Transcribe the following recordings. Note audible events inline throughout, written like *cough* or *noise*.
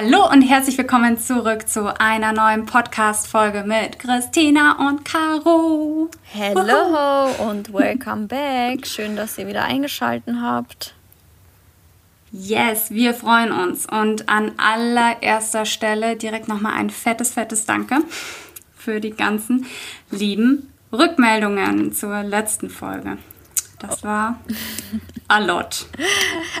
Hallo und herzlich willkommen zurück zu einer neuen Podcast-Folge mit Christina und Caro. Hello und welcome back. Schön, dass ihr wieder eingeschaltet habt. Yes, wir freuen uns. Und an allererster Stelle direkt nochmal ein fettes, fettes Danke für die ganzen lieben Rückmeldungen zur letzten Folge. Das war a lot.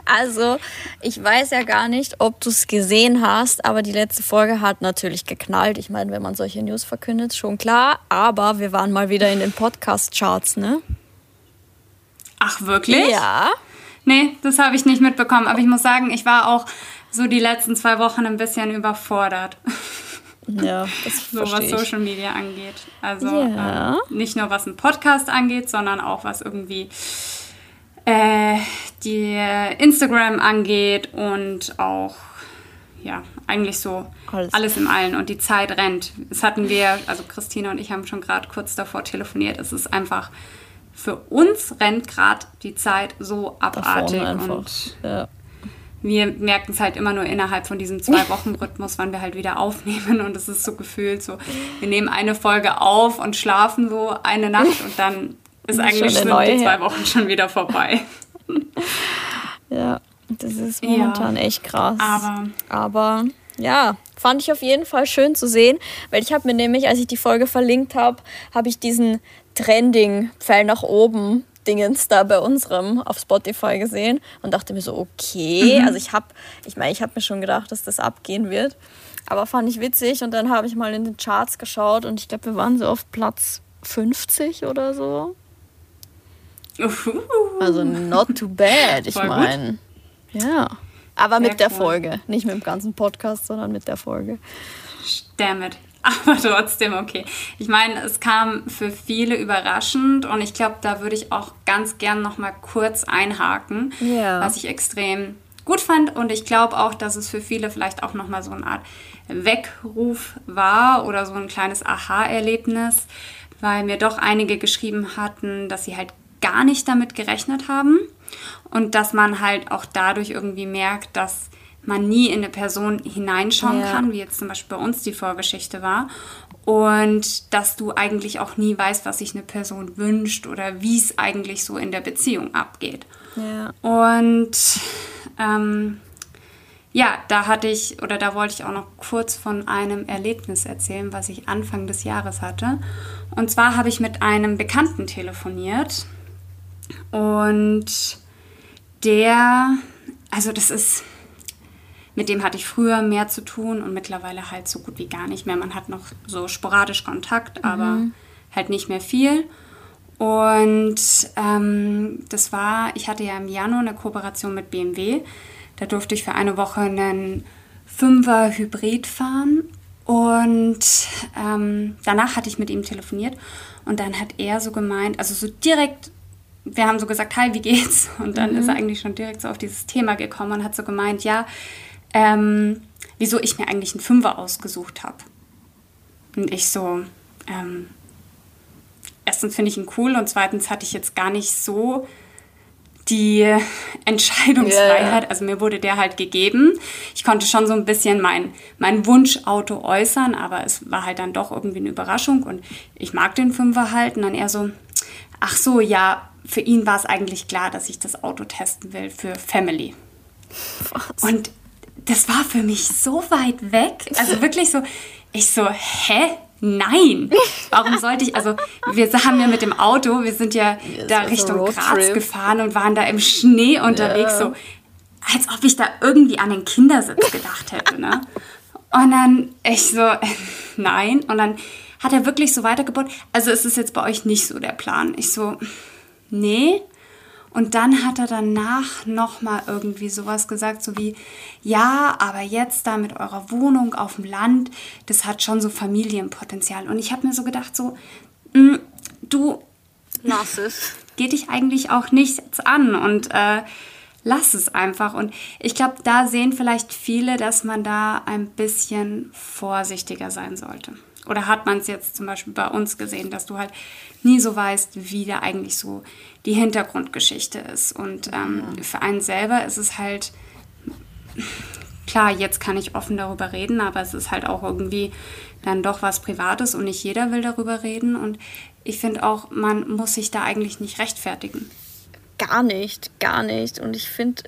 Also, ich weiß ja gar nicht, ob du es gesehen hast, aber die letzte Folge hat natürlich geknallt. Ich meine, wenn man solche News verkündet, schon klar. Aber wir waren mal wieder in den Podcast-Charts, ne? Ach, wirklich? Ja. Nee, das habe ich nicht mitbekommen. Aber ich muss sagen, ich war auch so die letzten zwei Wochen ein bisschen überfordert. *laughs* Ja, *laughs* das so was. Social Media angeht. Also Ja. äh, nicht nur was ein Podcast angeht, sondern auch was irgendwie äh, die Instagram angeht und auch ja eigentlich so Alles. alles. im Allen und die Zeit rennt. Das hatten wir, also Christina und ich haben schon gerade kurz davor telefoniert. Es ist einfach für uns rennt gerade die Zeit so abartig und Ja. Wir merken es halt immer nur innerhalb von diesem Zwei-Wochen-Rhythmus, wann wir halt wieder aufnehmen. Und es ist so gefühlt so, wir nehmen eine Folge auf und schlafen so eine Nacht und dann *laughs* ist eigentlich schon die zwei. Wochen schon wieder vorbei. *laughs* ja, das ist Ja. momentan echt krass. Aber Aber ja, fand ich auf jeden Fall schön zu sehen, weil ich habe mir nämlich, als ich die Folge verlinkt habe, habe ich diesen Trending Pfeil nach oben Dingens da bei unserem auf Spotify gesehen und dachte mir so, okay, also ich habe, ich meine, ich habe mir schon gedacht, dass das abgehen wird, aber fand ich witzig und dann habe ich mal in den Charts geschaut und ich glaube, wir waren so auf Platz 50 oder so. Also not too bad, ich meine. Ja. Aber Sehr mit der cool. Folge. Nicht mit dem ganzen Podcast, sondern mit der Folge. damn it. Aber *laughs* trotzdem okay. Ich meine, es kam für viele überraschend und ich glaube, da würde ich auch ganz gern noch mal kurz einhaken, Ja. was ich extrem gut fand und ich glaube auch, dass es für viele vielleicht auch noch mal so eine Art Weckruf war oder so ein kleines Aha-Erlebnis, weil mir doch einige geschrieben hatten, dass sie halt gar nicht damit gerechnet haben und dass man halt auch dadurch irgendwie merkt, dass man nie in eine Person hineinschauen Ja. kann, wie jetzt zum Beispiel bei uns die Vorgeschichte war. Und dass du eigentlich auch nie weißt, was sich eine Person wünscht oder wie es eigentlich so in der Beziehung abgeht. Ja. Und ähm, ja, da hatte ich oder da wollte ich auch noch kurz von einem Erlebnis erzählen, was ich Anfang des Jahres hatte. Und zwar habe ich mit einem Bekannten telefoniert und der, also das ist, mit dem hatte ich früher mehr zu tun und mittlerweile halt so gut wie gar nicht mehr. Man hat noch so sporadisch Kontakt, aber halt nicht mehr viel. Und ähm, das war, ich hatte ja im Januar eine Kooperation mit BMW. Da durfte ich für eine Woche einen Fünfer Hybrid fahren. Und ähm, danach hatte ich mit ihm telefoniert und dann hat er so gemeint, also so direkt, wir haben so gesagt, hi, wie geht's? Und dann ist er eigentlich schon direkt so auf dieses Thema gekommen und hat so gemeint, ja, ähm, wieso ich mir eigentlich einen Fünfer ausgesucht habe. Und ich so, ähm, erstens finde ich ihn cool und zweitens hatte ich jetzt gar nicht so die *laughs* Entscheidungsfreiheit. Ja. Also mir wurde der halt gegeben. Ich konnte schon so ein bisschen mein, mein Wunschauto äußern, aber es war halt dann doch irgendwie eine Überraschung und ich mag den Fünfer halt. Und dann eher so, ach so, ja, für ihn war es eigentlich klar, dass ich das Auto testen will für Family. Was? Und das war für mich so weit weg. Also wirklich so, ich so, hä? Nein. Warum sollte ich, also wir haben ja mit dem Auto, wir sind ja da also Richtung. Graz gefahren und waren da im Schnee unterwegs, Ja. so als ob ich da irgendwie an den Kindersitz gedacht hätte, ne? Und dann ich so, *laughs* nein. Und dann hat er wirklich so weitergebaut. Also ist es jetzt bei euch nicht so der Plan. Ich so, nee. Und dann hat er danach nochmal irgendwie sowas gesagt, so wie, ja, aber jetzt da mit eurer Wohnung auf dem Land, das hat schon so Familienpotenzial. Und ich habe mir so gedacht, so, mm, du, Lass es. *laughs* geht dich eigentlich auch nichts an und äh, lass es einfach. Und ich glaube, da sehen vielleicht viele, dass man da ein bisschen vorsichtiger sein sollte. Oder hat man es jetzt zum Beispiel bei uns gesehen, dass du halt nie so weißt, wie da eigentlich so die Hintergrundgeschichte ist. Und ähm, für einen selber ist es halt klar, jetzt kann ich offen darüber reden, aber es ist halt auch irgendwie dann doch was Privates und nicht jeder will darüber reden. Und ich finde auch, man muss sich da eigentlich nicht rechtfertigen. Gar nicht, gar nicht. Und ich finde,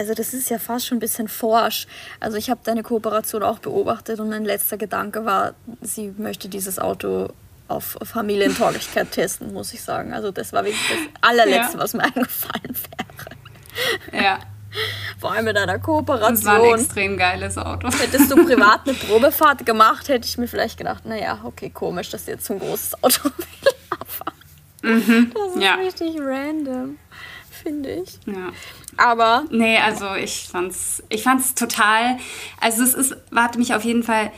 also das ist ja fast schon ein bisschen forsch. Also ich habe deine Kooperation auch beobachtet und mein letzter Gedanke war, sie möchte dieses Auto auf Familientauglichkeit *laughs* testen, muss ich sagen. Also das war wirklich das allerletzte, ja. was mir *laughs* eingefallen wäre. Ja. Vor allem mit einer Kooperation. Das war ein extrem geiles Auto. Hättest du *laughs* privat eine Probefahrt gemacht, hätte ich mir vielleicht gedacht, naja, okay, komisch, dass du jetzt so ein großes Auto will. Mhm. Das ist ja. richtig random, finde ich. Ja. Aber. Nee, also ich fand's, ich fand's total. Also es ist, warte mich auf jeden Fall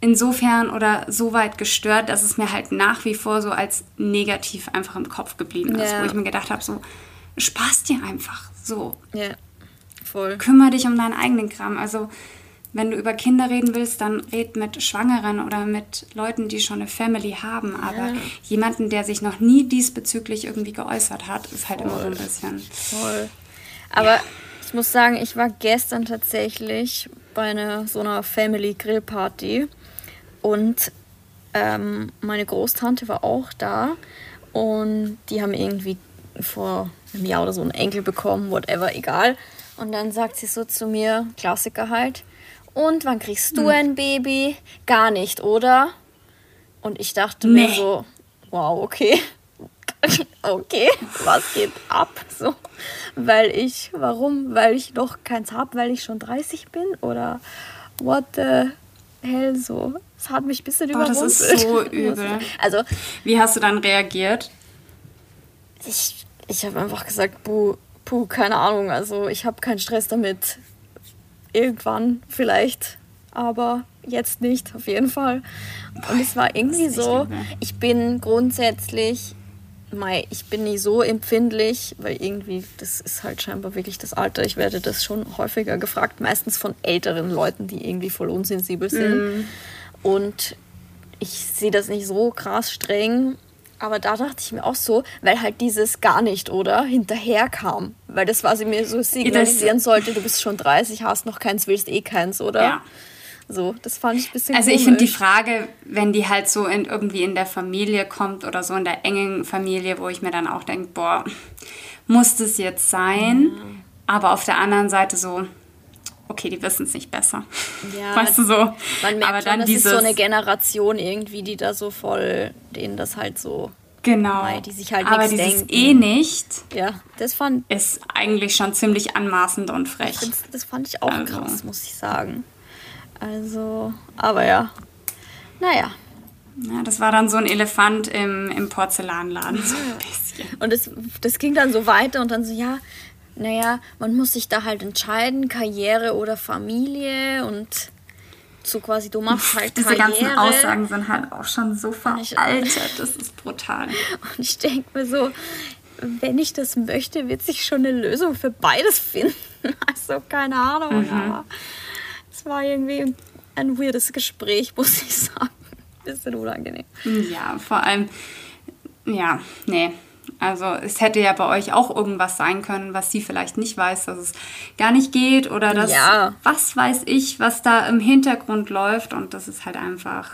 insofern oder so weit gestört, dass es mir halt nach wie vor so als negativ einfach im Kopf geblieben ist, ja. wo ich mir gedacht habe, so Spaß dir einfach so. Ja, voll. Kümmer dich um deinen eigenen Kram. Also wenn du über Kinder reden willst, dann red mit Schwangeren oder mit Leuten, die schon eine Family haben. Aber ja. jemanden, der sich noch nie diesbezüglich irgendwie geäußert hat, ist halt voll. immer so ein bisschen. Voll. Aber ja. ich muss sagen, ich war gestern tatsächlich bei einer so einer Family Grill Party und ähm, meine Großtante war auch da und die haben irgendwie vor einem Jahr oder so einen Enkel bekommen, whatever, egal. Und dann sagt sie so zu mir, Klassiker halt, und wann kriegst du hm. ein Baby? Gar nicht, oder? Und ich dachte nee. mir so, wow, okay. *laughs* okay, was geht ab? So, weil ich, warum? Weil ich noch keins habe, weil ich schon 30 bin? Oder what the hell so? Das hat mich ein bisschen Boah, überrumpelt. Das ist so *laughs* übel. Also, Wie hast du dann reagiert? Ich, ich habe einfach gesagt, puh, puh, keine Ahnung. Also ich habe keinen Stress damit. Irgendwann vielleicht, aber jetzt nicht, auf jeden Fall. Und es war irgendwie so, ich bin grundsätzlich Mei, ich bin nie so empfindlich, weil irgendwie, das ist halt scheinbar wirklich das Alter. Ich werde das schon häufiger gefragt, meistens von älteren Leuten, die irgendwie voll unsensibel sind. Mm. Und ich sehe das nicht so krass streng. Aber da dachte ich mir auch so, weil halt dieses gar nicht, oder? Hinterher kam. Weil das sie mir so signalisieren sollte, du bist schon 30, hast noch keins, willst eh keins, oder? Ja. So, das fand ich ein bisschen Also ich finde die Frage, wenn die halt so in, irgendwie in der Familie kommt oder so in der engen Familie, wo ich mir dann auch denke, boah, muss das jetzt sein? Ja. Aber auf der anderen Seite so, okay, die wissen es nicht besser. Ja, *laughs* weißt du so. Man merkt aber schon, dann das dieses, ist so eine Generation irgendwie, die da so voll, denen das halt so Genau. die sich halt Aber dieses denken. eh nicht. Ja, das fand. Ist eigentlich schon ziemlich anmaßend und frech. Das fand ich auch also. krass, muss ich sagen. Also, aber ja. Naja. Ja, das war dann so ein Elefant im, im Porzellanladen, so ein bisschen. Und das, das ging dann so weiter und dann so, ja, naja, man muss sich da halt entscheiden, Karriere oder Familie und so quasi, du machst *laughs* halt Diese Karriere. Ganzen Aussagen sind halt auch schon so veraltet, das ist brutal. *laughs* Und ich denke mir so, wenn ich das möchte, wird sich schon eine Lösung für beides finden. *laughs* Also keine Ahnung, mhm. aber es war irgendwie ein weirdes Gespräch, *laughs* muss ich sagen. Bisschen unangenehm. Ja, vor allem, ja, nee. Also es hätte ja bei euch auch irgendwas sein können, was sie vielleicht nicht weiß, dass es gar nicht geht oder dass ja. was weiß ich, was da im Hintergrund läuft und das ist halt einfach,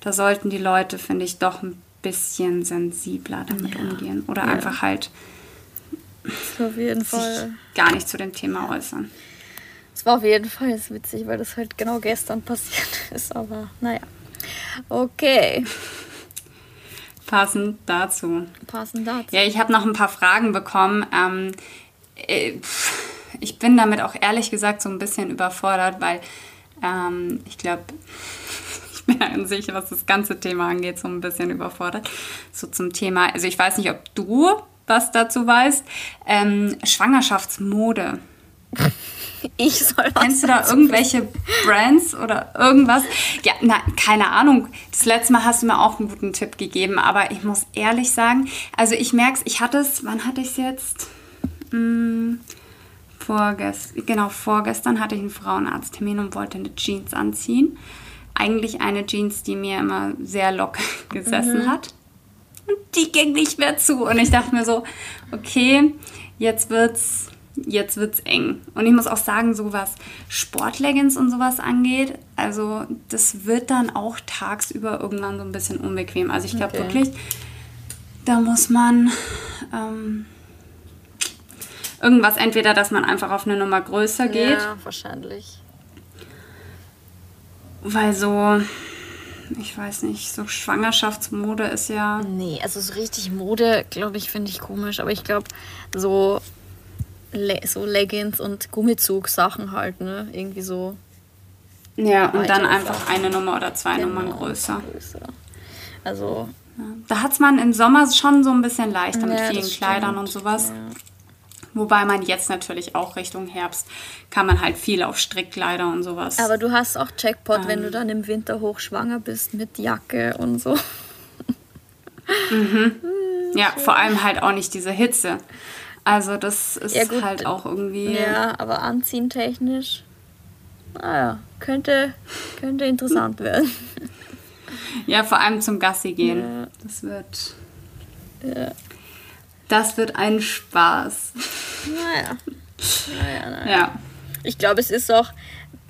da sollten die Leute, finde ich, doch ein bisschen sensibler damit ja. umgehen oder ja. einfach halt auf jeden Fall gar nicht zu dem Thema äußern. Es war auf jeden Fall witzig, weil das halt genau gestern passiert *laughs* ist, aber naja. Okay. Passend dazu. Passend dazu. Ja, ich habe noch ein paar Fragen bekommen. Ähm, äh, ich bin damit auch ehrlich gesagt so ein bisschen überfordert, weil ähm, ich glaube, *laughs* ich bin an sich, was das ganze Thema angeht, so ein bisschen überfordert. So zum Thema, also ich weiß nicht, ob du was dazu weißt. Ähm, Schwangerschaftsmode. *laughs* Ich soll was Kennst du da irgendwelche Brands oder irgendwas? Ja, na, keine Ahnung. Das letzte Mal hast du mir auch einen guten Tipp gegeben, aber ich muss ehrlich sagen, also ich merke es, ich hatte es, wann hatte ich es jetzt? Hm, vorgestern, genau, vorgestern hatte ich einen Frauenarzttermin und wollte eine Jeans anziehen. Eigentlich eine Jeans, die mir immer sehr locker *laughs* gesessen mhm. hat. Und die ging nicht mehr zu. Und ich dachte mir so, okay, jetzt wird's jetzt wird's eng. Und ich muss auch sagen, so was Sportleggings und sowas angeht, also das wird dann auch tagsüber irgendwann so ein bisschen unbequem. Also ich glaube Okay. wirklich, da muss man ähm, irgendwas, entweder, dass man einfach auf eine Nummer größer geht, Ja, wahrscheinlich. weil so, ich weiß nicht, so Schwangerschaftsmode ist ja. Nee, also so richtig Mode, glaube ich, finde ich komisch. Aber ich glaube, so, Le so Leggings und Gummizug-Sachen halt, ne? Irgendwie so. Ja, und dann Weiter einfach eine Nummer oder zwei Nummern Genau, größer. größer. Also, Ja. Da hat es man im Sommer schon so ein bisschen leichter mit Ja, vielen das Kleidern und sowas. Ja. Wobei man jetzt natürlich auch Richtung Herbst kann man halt viel auf Strickkleider und sowas. aber du hast auch Jackpot, wenn Ähm. du dann im Winter hochschwanger bist mit Jacke und so. *laughs* ja, vor allem halt auch nicht diese Hitze. Also das ist Ja, gut. halt auch irgendwie. Ja, aber anziehen technisch, naja, könnte, könnte interessant *laughs* werden. Ja, vor allem zum Gassi gehen. Ja. Das wird. Ja. Das wird ein Spaß. Naja. *laughs* Naja, naja. Ja. Ich glaube, es ist auch,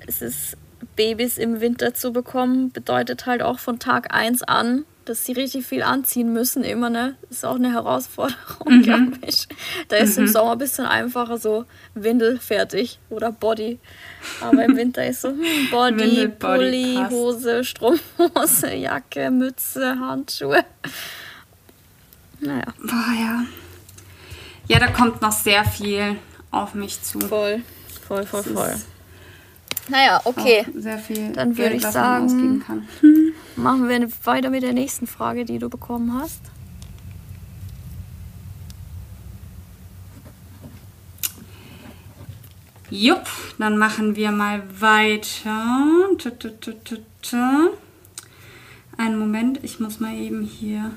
es ist Babys im Winter zu bekommen, bedeutet halt auch von Tag 1 an, dass sie richtig viel anziehen müssen, immer, ne? Das ist auch eine Herausforderung, glaube ich. Da ist im Sommer ein bisschen einfacher so Windel fertig oder Body. Aber im Winter ist so hm, *laughs* Body, Windel, Body, Pulli, passt. Hose, Strumpfhose, *laughs* Jacke, Mütze, Handschuhe. Naja, Boah, ja. Ja, da kommt noch sehr viel auf mich zu. voll, voll, voll, voll. Naja, okay. Sehr viel Dann würde ich sagen- kann. Machen wir weiter mit der nächsten Frage, die du bekommen hast. Jupp, dann machen wir mal weiter. Einen Moment, ich muss mal eben hier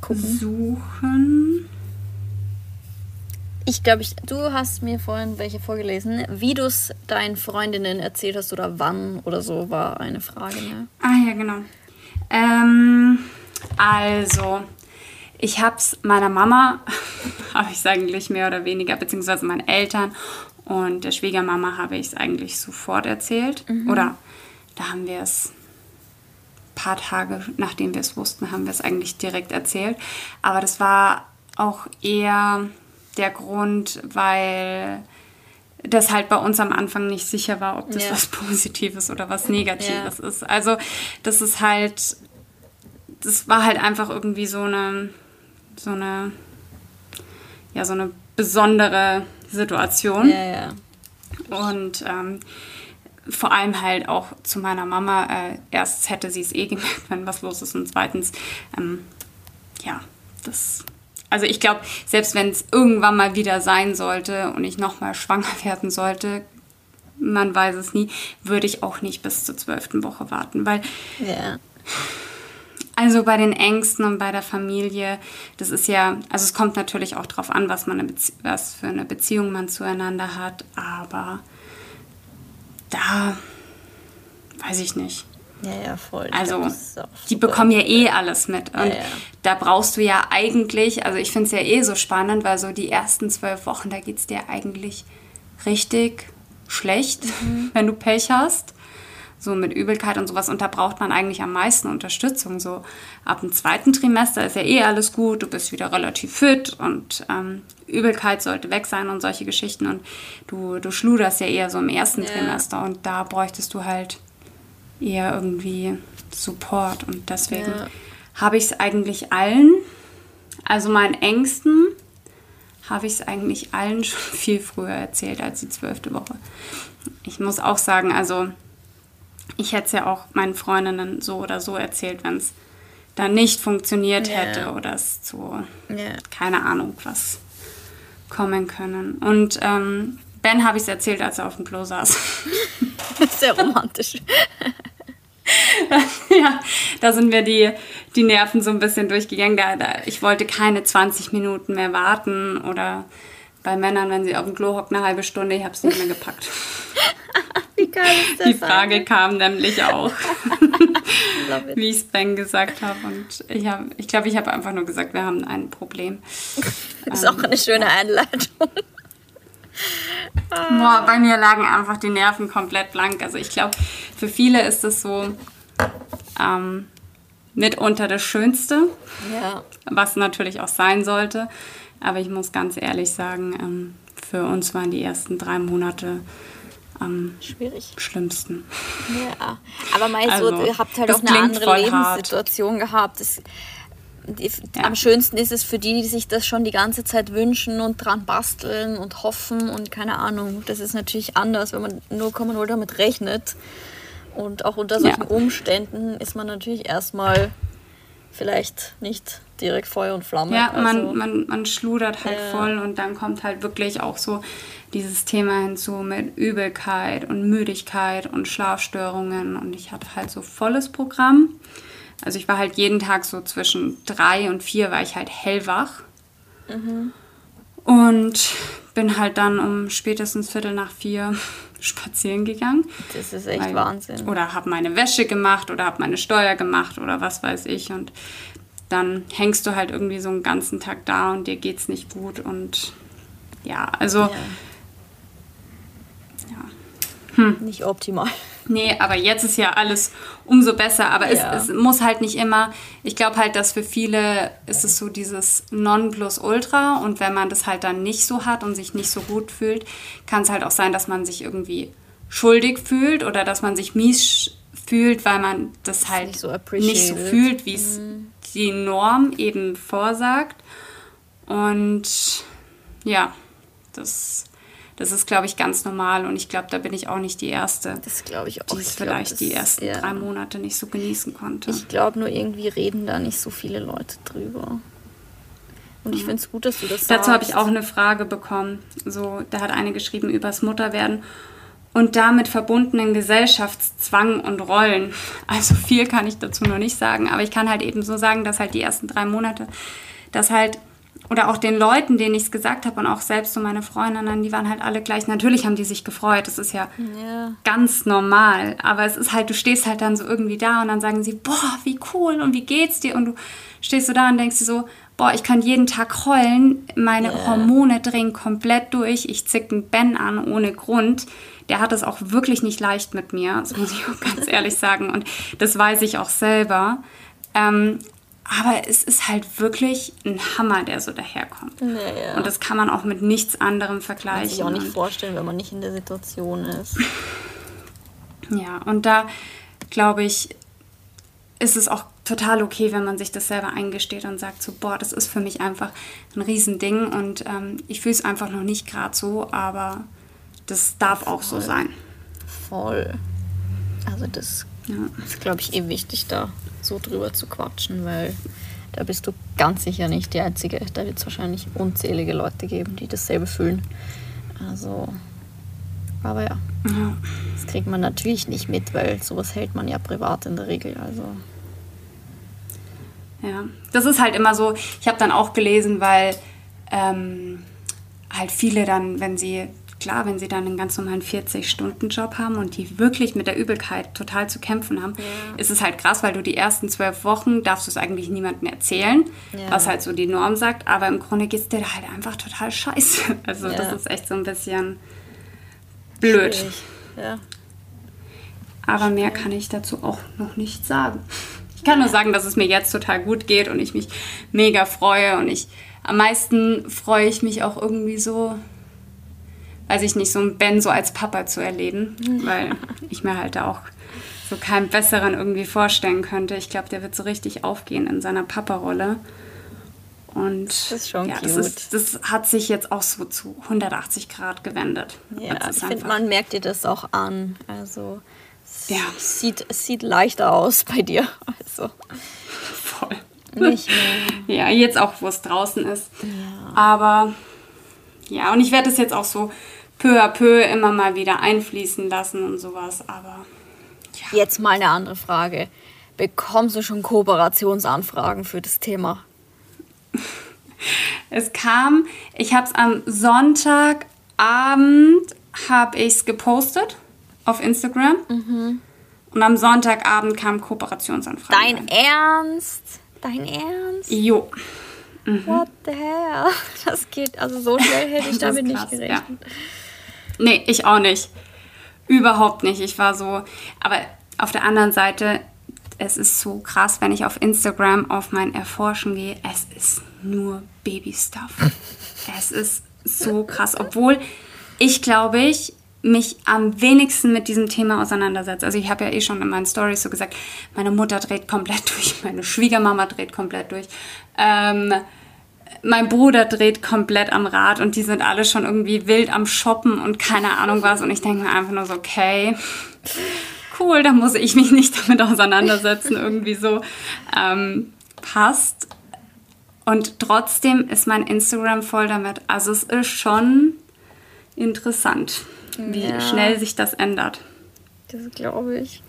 Gucken. suchen. Ich glaube, ich, du hast mir vorhin welche vorgelesen. Wie du es deinen Freundinnen erzählt hast oder wann oder so, war eine Frage. Ne? Ah ja, genau. Ähm, also, ich habe es meiner Mama, *laughs* habe ich es eigentlich mehr oder weniger, beziehungsweise meinen Eltern und der Schwiegermama habe ich es eigentlich sofort erzählt. Oder da haben wir es ein paar Tage, nachdem wir es wussten, haben wir es eigentlich direkt erzählt. Aber das war auch eher der Grund, weil das halt bei uns am Anfang nicht sicher war, ob das Ja. was Positives oder was Negatives ist. Also das ist halt, das war halt einfach irgendwie so eine, so eine, ja, so eine besondere Situation. Ja, ja. Und ähm, vor allem halt auch zu meiner Mama. Äh, erstens hätte sie es eh gemerkt, wenn was los ist. Und zweitens, ähm, ja, das. Also ich glaube, selbst wenn es irgendwann mal wieder sein sollte und ich nochmal schwanger *laughs* werden sollte, man weiß es nie, würde ich auch nicht bis zur zwölften Woche warten. Weil Ja. also bei den Ängsten und bei der Familie, das ist ja, also es kommt natürlich auch drauf an, was man was für eine Beziehung man zueinander hat, aber da weiß ich nicht. Ja, ja, voll. Also, die bekommen ja eh alles mit. Und ja. da brauchst du ja eigentlich, also ich finde es ja eh so spannend, weil so die ersten zwölf Wochen, da geht es dir eigentlich richtig schlecht, Mhm. *laughs* wenn du Pech hast. So mit Übelkeit und sowas. Und da braucht man eigentlich am meisten Unterstützung. So ab dem zweiten Trimester ist ja eh alles gut, du bist wieder relativ fit und ähm, Übelkeit sollte weg sein und solche Geschichten. Und du, du schluderst ja eher so im ersten Ja. Trimester. Und da bräuchtest du halt eher irgendwie Support. Und deswegen Ja. habe ich es eigentlich allen, also meinen Ängsten, habe ich es eigentlich allen *laughs* schon viel früher erzählt als die zwölfte Woche. Ich muss auch sagen, also ich hätte es ja auch meinen Freundinnen so oder so erzählt, wenn es dann nicht funktioniert Ja. hätte oder es zu, Ja. keine Ahnung, was kommen können. Und ähm, Ben habe ich es erzählt, als er auf dem Klo saß. *laughs* Sehr romantisch. *laughs* ja, da sind mir die, die Nerven so ein bisschen durchgegangen. Da, da, ich wollte keine 20 Minuten mehr warten oder bei Männern, wenn sie auf dem Klo hocken, eine halbe Stunde, ich habe es nicht mehr gepackt. *laughs* Wie geil ist das? Die Frage kam nämlich auch. wie ich es Ben gesagt habe. Und ich, hab, ich glaube, ich habe einfach nur gesagt, wir haben ein Problem. Das ist ähm, auch eine schöne Einleitung. Boah, bei mir lagen einfach die Nerven komplett blank. Also ich glaube, für viele ist das so ähm, mitunter das Schönste, ja. was natürlich auch sein sollte. Aber ich muss ganz ehrlich sagen, ähm, für uns waren die ersten drei Monate am Schwierig. schlimmsten. Ja, aber meinst also, du, ihr habt halt auch eine andere Lebenssituation hart. gehabt. Das, die, ja. Am schönsten ist es für die, die sich das schon die ganze Zeit wünschen und dran basteln und hoffen und keine Ahnung. Das ist natürlich anders, wenn man 0,0 damit rechnet. Und auch unter solchen ja. Umständen ist man natürlich erstmal vielleicht nicht direkt Feuer und Flamme. Ja, also, man, man, man schludert halt äh, voll und dann kommt halt wirklich auch so dieses Thema hinzu mit Übelkeit und Müdigkeit und Schlafstörungen und ich hatte halt so volles Programm. Also ich war halt jeden Tag so zwischen drei und vier war ich halt hellwach. Mhm. Und bin halt dann um spätestens Viertel nach vier *laughs* spazieren gegangen. Das ist echt weil, Wahnsinn. Oder habe meine Wäsche gemacht oder habe meine Steuer gemacht oder was weiß ich. Und dann hängst du halt irgendwie so einen ganzen Tag da und dir geht's nicht gut. Und ja, also. Ja. ja. Hm. Nicht optimal. Nee, aber jetzt ist ja alles umso besser. Aber ja. es, es, muss halt nicht immer, ich glaube halt, dass für viele ist es so dieses Nonplusultra und wenn man das halt dann nicht so hat und sich nicht so gut fühlt, kann es halt auch sein, dass man sich irgendwie schuldig fühlt oder dass man sich mies fühlt, weil man das halt nicht so, nicht so fühlt, wie es mhm. die Norm eben vorsagt. Und ja, das das ist, glaube ich, ganz normal und ich glaube, da bin ich auch nicht die Erste. Das glaube ich auch. Die es vielleicht die ersten ja. drei Monate nicht so genießen konnte. Ich glaube nur, irgendwie reden da nicht so viele Leute drüber. Und ich finde es gut, dass du das Dazu habe ich auch eine Frage bekommen. So, da hat eine geschrieben übers Mutterwerden und damit verbundenen Gesellschaftszwang und Rollen. *laughs* Also viel kann ich dazu noch nicht sagen, aber ich kann halt eben so sagen, dass halt die ersten drei Monate, dass halt oder auch den Leuten, denen ich es gesagt habe und auch selbst so meine Freundinnen, die waren halt alle gleich. Natürlich haben die sich gefreut, das ist ja, ja, ganz normal. Aber es ist halt, du stehst halt dann so irgendwie da und dann sagen sie, boah, wie cool und wie geht's dir? Und du stehst so da und denkst dir so, boah, ich kann jeden Tag heulen, meine yeah. Hormone drehen komplett durch, ich zick einen Ben an ohne Grund. Der hat es auch wirklich nicht leicht mit mir, das muss ich auch *laughs* ganz ehrlich sagen. Und das weiß ich auch selber. Ähm, aber es ist halt wirklich ein Hammer, der so daherkommt. Naja. Und das kann man auch mit nichts anderem vergleichen. Kann sich auch nicht vorstellen, wenn man nicht in der Situation ist. *laughs* Ja, und da glaube ich, ist es auch total okay, wenn man sich das selber eingesteht und sagt so, boah, das ist für mich einfach ein Riesending und ähm, ich fühle es einfach noch nicht gerade so, aber das darf Voll. auch so sein. Voll. Also das ja. ist, glaube ich, eh wichtig, da so drüber zu quatschen, weil da bist du ganz sicher nicht die Einzige. Da wird es wahrscheinlich unzählige Leute geben, die dasselbe fühlen. Also, aber ja, ja, das kriegt man natürlich nicht mit, weil sowas hält man ja privat in der Regel. Also. Ja, das ist halt immer so. Ich habe dann auch gelesen, weil ähm, halt viele dann, wenn sie klar, wenn sie dann einen ganz normalen 40-Stunden-Job haben und die wirklich mit der Übelkeit total zu kämpfen haben, ja. ist es halt krass, weil du die ersten zwölf Wochen darfst du es eigentlich niemandem erzählen, ja. was halt so die Norm sagt, aber im Grunde geht es dir halt einfach total scheiße. *laughs* Also ja. das ist echt so ein bisschen blöd. Aber mehr kann ich dazu auch noch nicht sagen. Ich kann nur sagen, dass es mir jetzt total gut geht und ich mich mega freue und ich am meisten freue ich mich auch irgendwie so weiß ich nicht, so einen Ben so als Papa zu erleben, weil ich mir halt da auch so keinen besseren irgendwie vorstellen könnte. Ich glaube, der wird so richtig aufgehen in seiner Papa-Rolle. Und das ist schon ja, das, ist, das, hat sich jetzt auch so zu 180 Grad gewendet. Ja, ich finde, man merkt dir das auch an. Also es ja. sieht, es sieht leichter aus bei dir. Also. Voll. Nicht mehr. *laughs* Ja, jetzt auch, wo es draußen ist. Ja. Aber ja, und ich werde es jetzt auch so peu à peu immer mal wieder einfließen lassen und sowas. Aber ja. Jetzt mal eine andere Frage. Bekommst du schon Kooperationsanfragen für das Thema? *laughs* es kam, ich habe es am Sonntagabend habe ich es gepostet auf Instagram. Mhm. Und am Sonntagabend kam Kooperationsanfragen. Dein Ernst? Dein Ernst? Jo. Mhm. What the hell? *laughs* Das geht, also so schnell hätte ich damit nicht gerechnet. Ja. Nee, ich auch nicht. Überhaupt nicht. Ich war so, aber auf der anderen Seite, es ist so krass, wenn ich auf Instagram auf mein Erforschen gehe, es ist nur Baby-Stuff. *laughs* es ist so krass, obwohl ich glaube ich mich am wenigsten mit diesem Thema auseinandersetze. Also ich habe ja eh schon in meinen Stories so gesagt, meine Mutter dreht komplett *laughs* durch, meine Schwiegermama dreht komplett durch. Ähm, mein Bruder dreht komplett am Rad und die sind alle schon irgendwie wild am Shoppen und keine Ahnung was. Und ich denke mir einfach nur so, okay, cool, da muss ich mich nicht *laughs* damit auseinandersetzen, irgendwie so. Ähm, passt. Und trotzdem ist mein Instagram voll damit. Also es ist schon interessant, wie ja. schnell sich das ändert. Das glaube ich.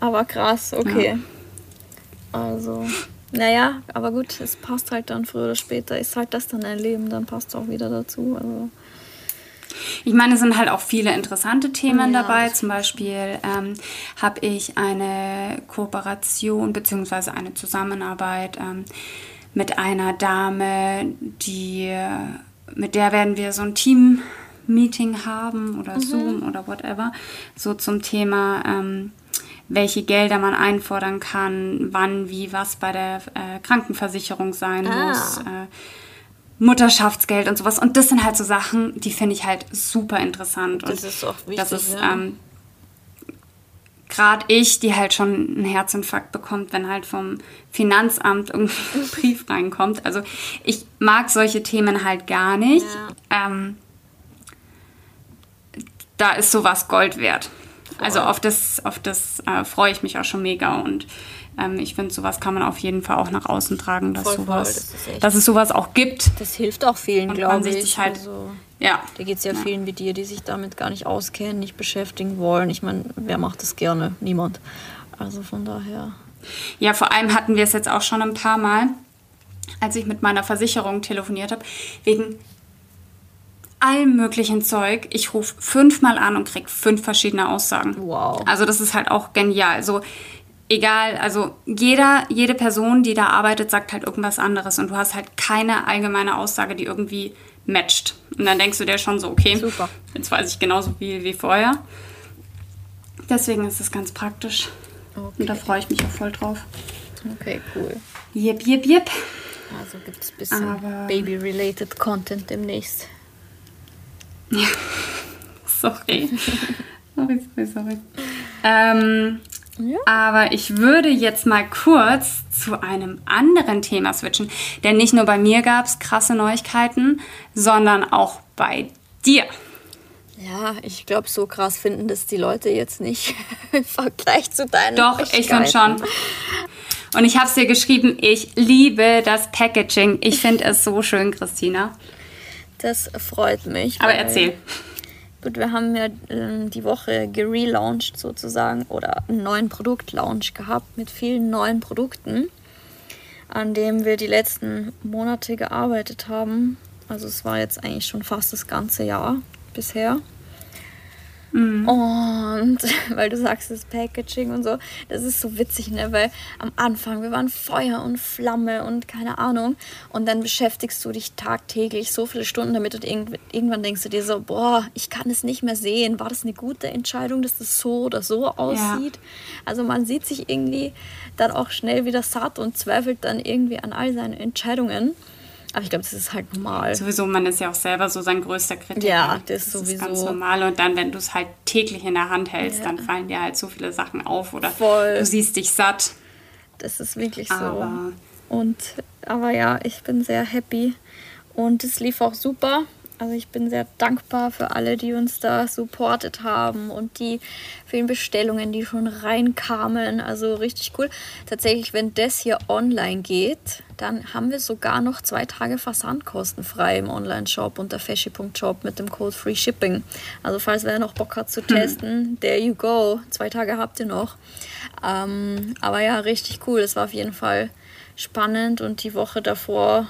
Aber krass, okay. Ja. Also. Naja, aber gut, es passt halt dann früher oder später. Ist halt das dann ein Leben, dann passt es auch wieder dazu. Also. Ich meine, es sind halt auch viele interessante Themen ja, dabei. Zum Beispiel ähm, habe ich eine Kooperation bzw. eine Zusammenarbeit ähm, mit einer Dame, die mit der werden wir so ein Team-Meeting haben oder mhm. Zoom oder whatever, so zum Thema ähm, welche Gelder man einfordern kann, wann, wie, was bei der äh, Krankenversicherung sein ah. muss. Äh, Mutterschaftsgeld und sowas. Und das sind halt so Sachen, die finde ich halt super interessant. Das und ist auch wichtig. Das ist ja. ähm, gerade ich, die halt schon einen Herzinfarkt bekommt, wenn halt vom Finanzamt irgendwie ein *laughs* Brief reinkommt. Also ich mag solche Themen halt gar nicht. Ja. Ähm, da ist sowas Gold wert. Also auf das, auf das äh, freue ich mich auch schon mega und ähm, ich finde, sowas kann man auf jeden Fall auch nach außen tragen, dass, voll, sowas, voll, das dass es sowas auch gibt. Das hilft auch vielen, glaube ich. Halt, also, ja. Da geht es ja, ja, vielen wie dir, die sich damit gar nicht auskennen, nicht beschäftigen wollen. Ich meine, wer macht das gerne? Niemand. Also von daher. Ja, vor allem hatten wir es jetzt auch schon ein paar Mal, als ich mit meiner Versicherung telefoniert habe, wegen allem möglichen Zeug. Ich rufe fünfmal an und kriege fünf verschiedene Aussagen. Wow. Also das ist halt auch genial. So egal, also jeder, jede Person, die da arbeitet, sagt halt irgendwas anderes und du hast halt keine allgemeine Aussage, die irgendwie matcht. Und dann denkst du dir schon so, okay, Super. jetzt weiß ich genauso wie, wie vorher. Deswegen ist es ganz praktisch. Okay. Und da freue ich mich auch voll drauf. Okay, cool. Yep, yep, yep. Also gibt es ein bisschen Baby-related Content demnächst. Ja, *laughs* sorry. sorry, sorry, sorry. Ähm, ja. Aber ich würde jetzt mal kurz zu einem anderen Thema switchen. Denn nicht nur bei mir gab es krasse Neuigkeiten, sondern auch bei dir. Ja, ich glaube, so krass finden das die Leute jetzt nicht *laughs* im Vergleich zu deinen. Doch, ich finde schon. Und ich habe es dir geschrieben, ich liebe das Packaging. Ich finde es so schön, Christina. Das freut mich. Aber erzähl. Gut, wir haben ja äh, die Woche gelauncht sozusagen oder einen neuen Produktlaunch gehabt mit vielen neuen Produkten, an dem wir die letzten Monate gearbeitet haben. Also es war jetzt eigentlich schon fast das ganze Jahr bisher. Mhm. Und *laughs* weil du sagst, das Packaging und so, das ist so witzig, ne? Weil am Anfang, wir waren Feuer und Flamme und keine Ahnung. Und dann beschäftigst du dich tagtäglich so viele Stunden damit und irgendwann denkst du dir so, boah, ich kann es nicht mehr sehen. War das eine gute Entscheidung, dass das so oder so aussieht? Ja. Also man sieht sich irgendwie dann auch schnell wieder satt und zweifelt dann irgendwie an all seinen Entscheidungen. Aber ich glaube, das ist halt normal. Sowieso, man ist ja auch selber so sein größter Kritiker. Ja, das ist das sowieso. Ist ganz normal. Und dann, wenn du es halt täglich in der Hand hältst, ja. dann fallen dir halt so viele Sachen auf oder Voll. du siehst dich satt. Das ist wirklich aber so. Und, aber ja, ich bin sehr happy. Und es lief auch super. Also ich bin sehr dankbar für alle, die uns da supportet haben und die vielen Bestellungen, die schon reinkamen. Also richtig cool. Tatsächlich, wenn das hier online geht, dann haben wir sogar noch zwei Tage versandkostenfrei im Online-Shop unter feschi.shop mit dem Code Free Shipping. Also falls wer noch Bock hat zu hm. testen, hm. there you go. Zwei Tage habt ihr noch. Ähm, aber ja, richtig cool. Es war auf jeden Fall spannend und die Woche davor,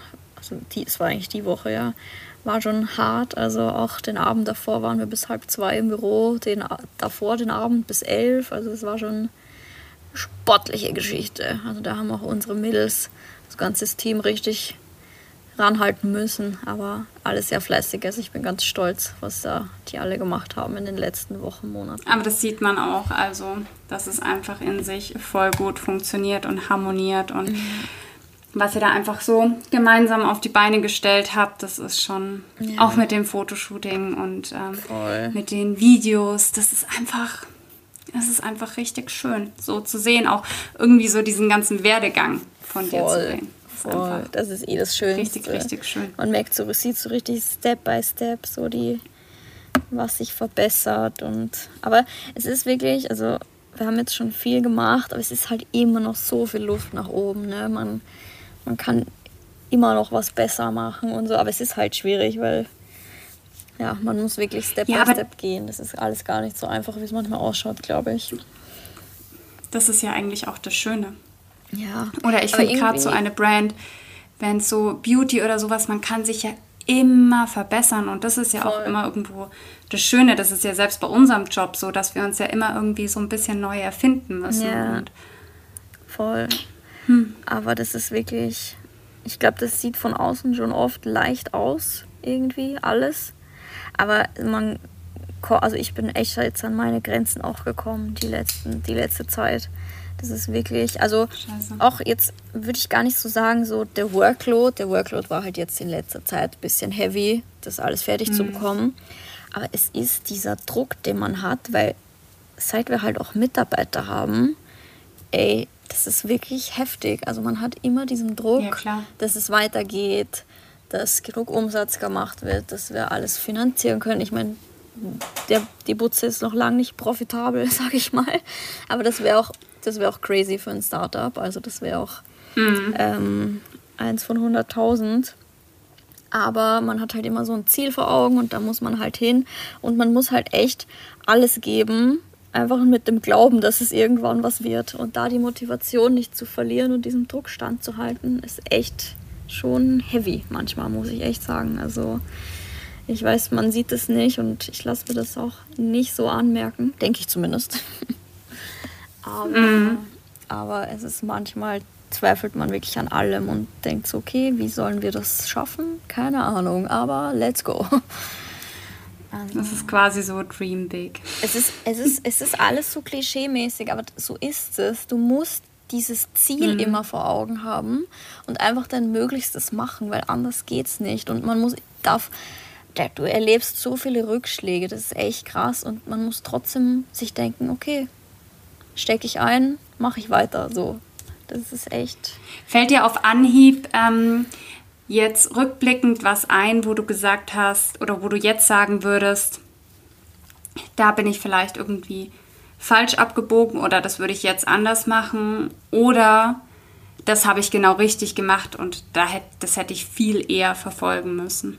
die, es war eigentlich die Woche, ja, war schon hart. Also auch den Abend davor waren wir bis halb zwei im Büro, den davor den Abend bis elf. Also es war schon sportliche Geschichte. Also da haben auch unsere Mädels, das ganze Team richtig ranhalten müssen, aber alles sehr fleißig. Also ich bin ganz stolz, was da die alle gemacht haben in den letzten Wochen, Monaten. Aber das sieht man auch, also dass es einfach in sich voll gut funktioniert und harmoniert und mhm. Was ihr da einfach so gemeinsam auf die Beine gestellt habt, das ist schon ja. auch mit dem Fotoshooting und ähm, mit den Videos, das ist einfach es ist einfach richtig schön, so zu sehen, auch irgendwie so diesen ganzen Werdegang von Voll. dir zu sehen. Voll. Das ist eh das Schönste. Richtig, richtig schön. Man merkt so, es sieht so richtig Step by Step, so die, was sich verbessert. Und, aber es ist wirklich, also wir haben jetzt schon viel gemacht, aber es ist halt immer noch so viel Luft nach oben. Ne? Man, man kann immer noch was besser machen und so, aber es ist halt schwierig, weil ja, man muss wirklich Step ja, by Step gehen. Das ist alles gar nicht so einfach, wie es manchmal ausschaut, glaube ich. Das ist ja eigentlich auch das Schöne. Ja. Oder ich finde gerade so eine Brand, wenn es so Beauty oder sowas, man kann sich ja immer verbessern und das ist ja Voll. auch immer irgendwo das Schöne, das ist ja selbst bei unserem Job so, dass wir uns ja immer irgendwie so ein bisschen neu erfinden müssen. Ja. Voll. Hm. Aber das ist wirklich, ich glaube, das sieht von außen schon oft leicht aus, irgendwie alles. Aber man, also ich bin echt jetzt an meine Grenzen auch gekommen, die, letzten, die letzte Zeit. Das ist wirklich, also Scheiße. auch jetzt würde ich gar nicht so sagen, so der Workload, der Workload war halt jetzt in letzter Zeit ein bisschen heavy, das alles fertig mhm. zu bekommen. Aber es ist dieser Druck, den man hat, weil seit wir halt auch Mitarbeiter haben, ey, das ist wirklich heftig. Also man hat immer diesen Druck, ja, dass es weitergeht, dass genug Umsatz gemacht wird, dass wir alles finanzieren können. Ich meine, der, die Butze ist noch lange nicht profitabel, *laughs* sage ich mal. Aber das wäre auch, wär auch crazy für ein Startup. Also das wäre auch mhm. ähm, eins von 100.000. Aber man hat halt immer so ein Ziel vor Augen und da muss man halt hin. Und man muss halt echt alles geben, einfach mit dem Glauben, dass es irgendwann was wird. Und da die Motivation nicht zu verlieren und diesem Druck standzuhalten, ist echt schon heavy manchmal, muss ich echt sagen. Also ich weiß, man sieht es nicht und ich lasse mir das auch nicht so anmerken, denke ich zumindest. *laughs* aber, mhm. aber es ist manchmal zweifelt man wirklich an allem und denkt so, okay, wie sollen wir das schaffen? Keine Ahnung, aber let's go. *laughs* Also, das ist quasi so Dream Big. Es ist, es, ist, es ist alles so klischeemäßig, aber so ist es. Du musst dieses Ziel mhm. immer vor Augen haben und einfach dein Möglichstes machen, weil anders geht's nicht. Und man muss, darf, du erlebst so viele Rückschläge, das ist echt krass. Und man muss trotzdem sich denken, okay, stecke ich ein, mache ich weiter. So, das ist echt. Fällt dir auf Anhieb ähm, jetzt rückblickend was ein, wo du gesagt hast oder wo du jetzt sagen würdest, da bin ich vielleicht irgendwie falsch abgebogen oder das würde ich jetzt anders machen oder das habe ich genau richtig gemacht und da hätte, das hätte ich viel eher verfolgen müssen.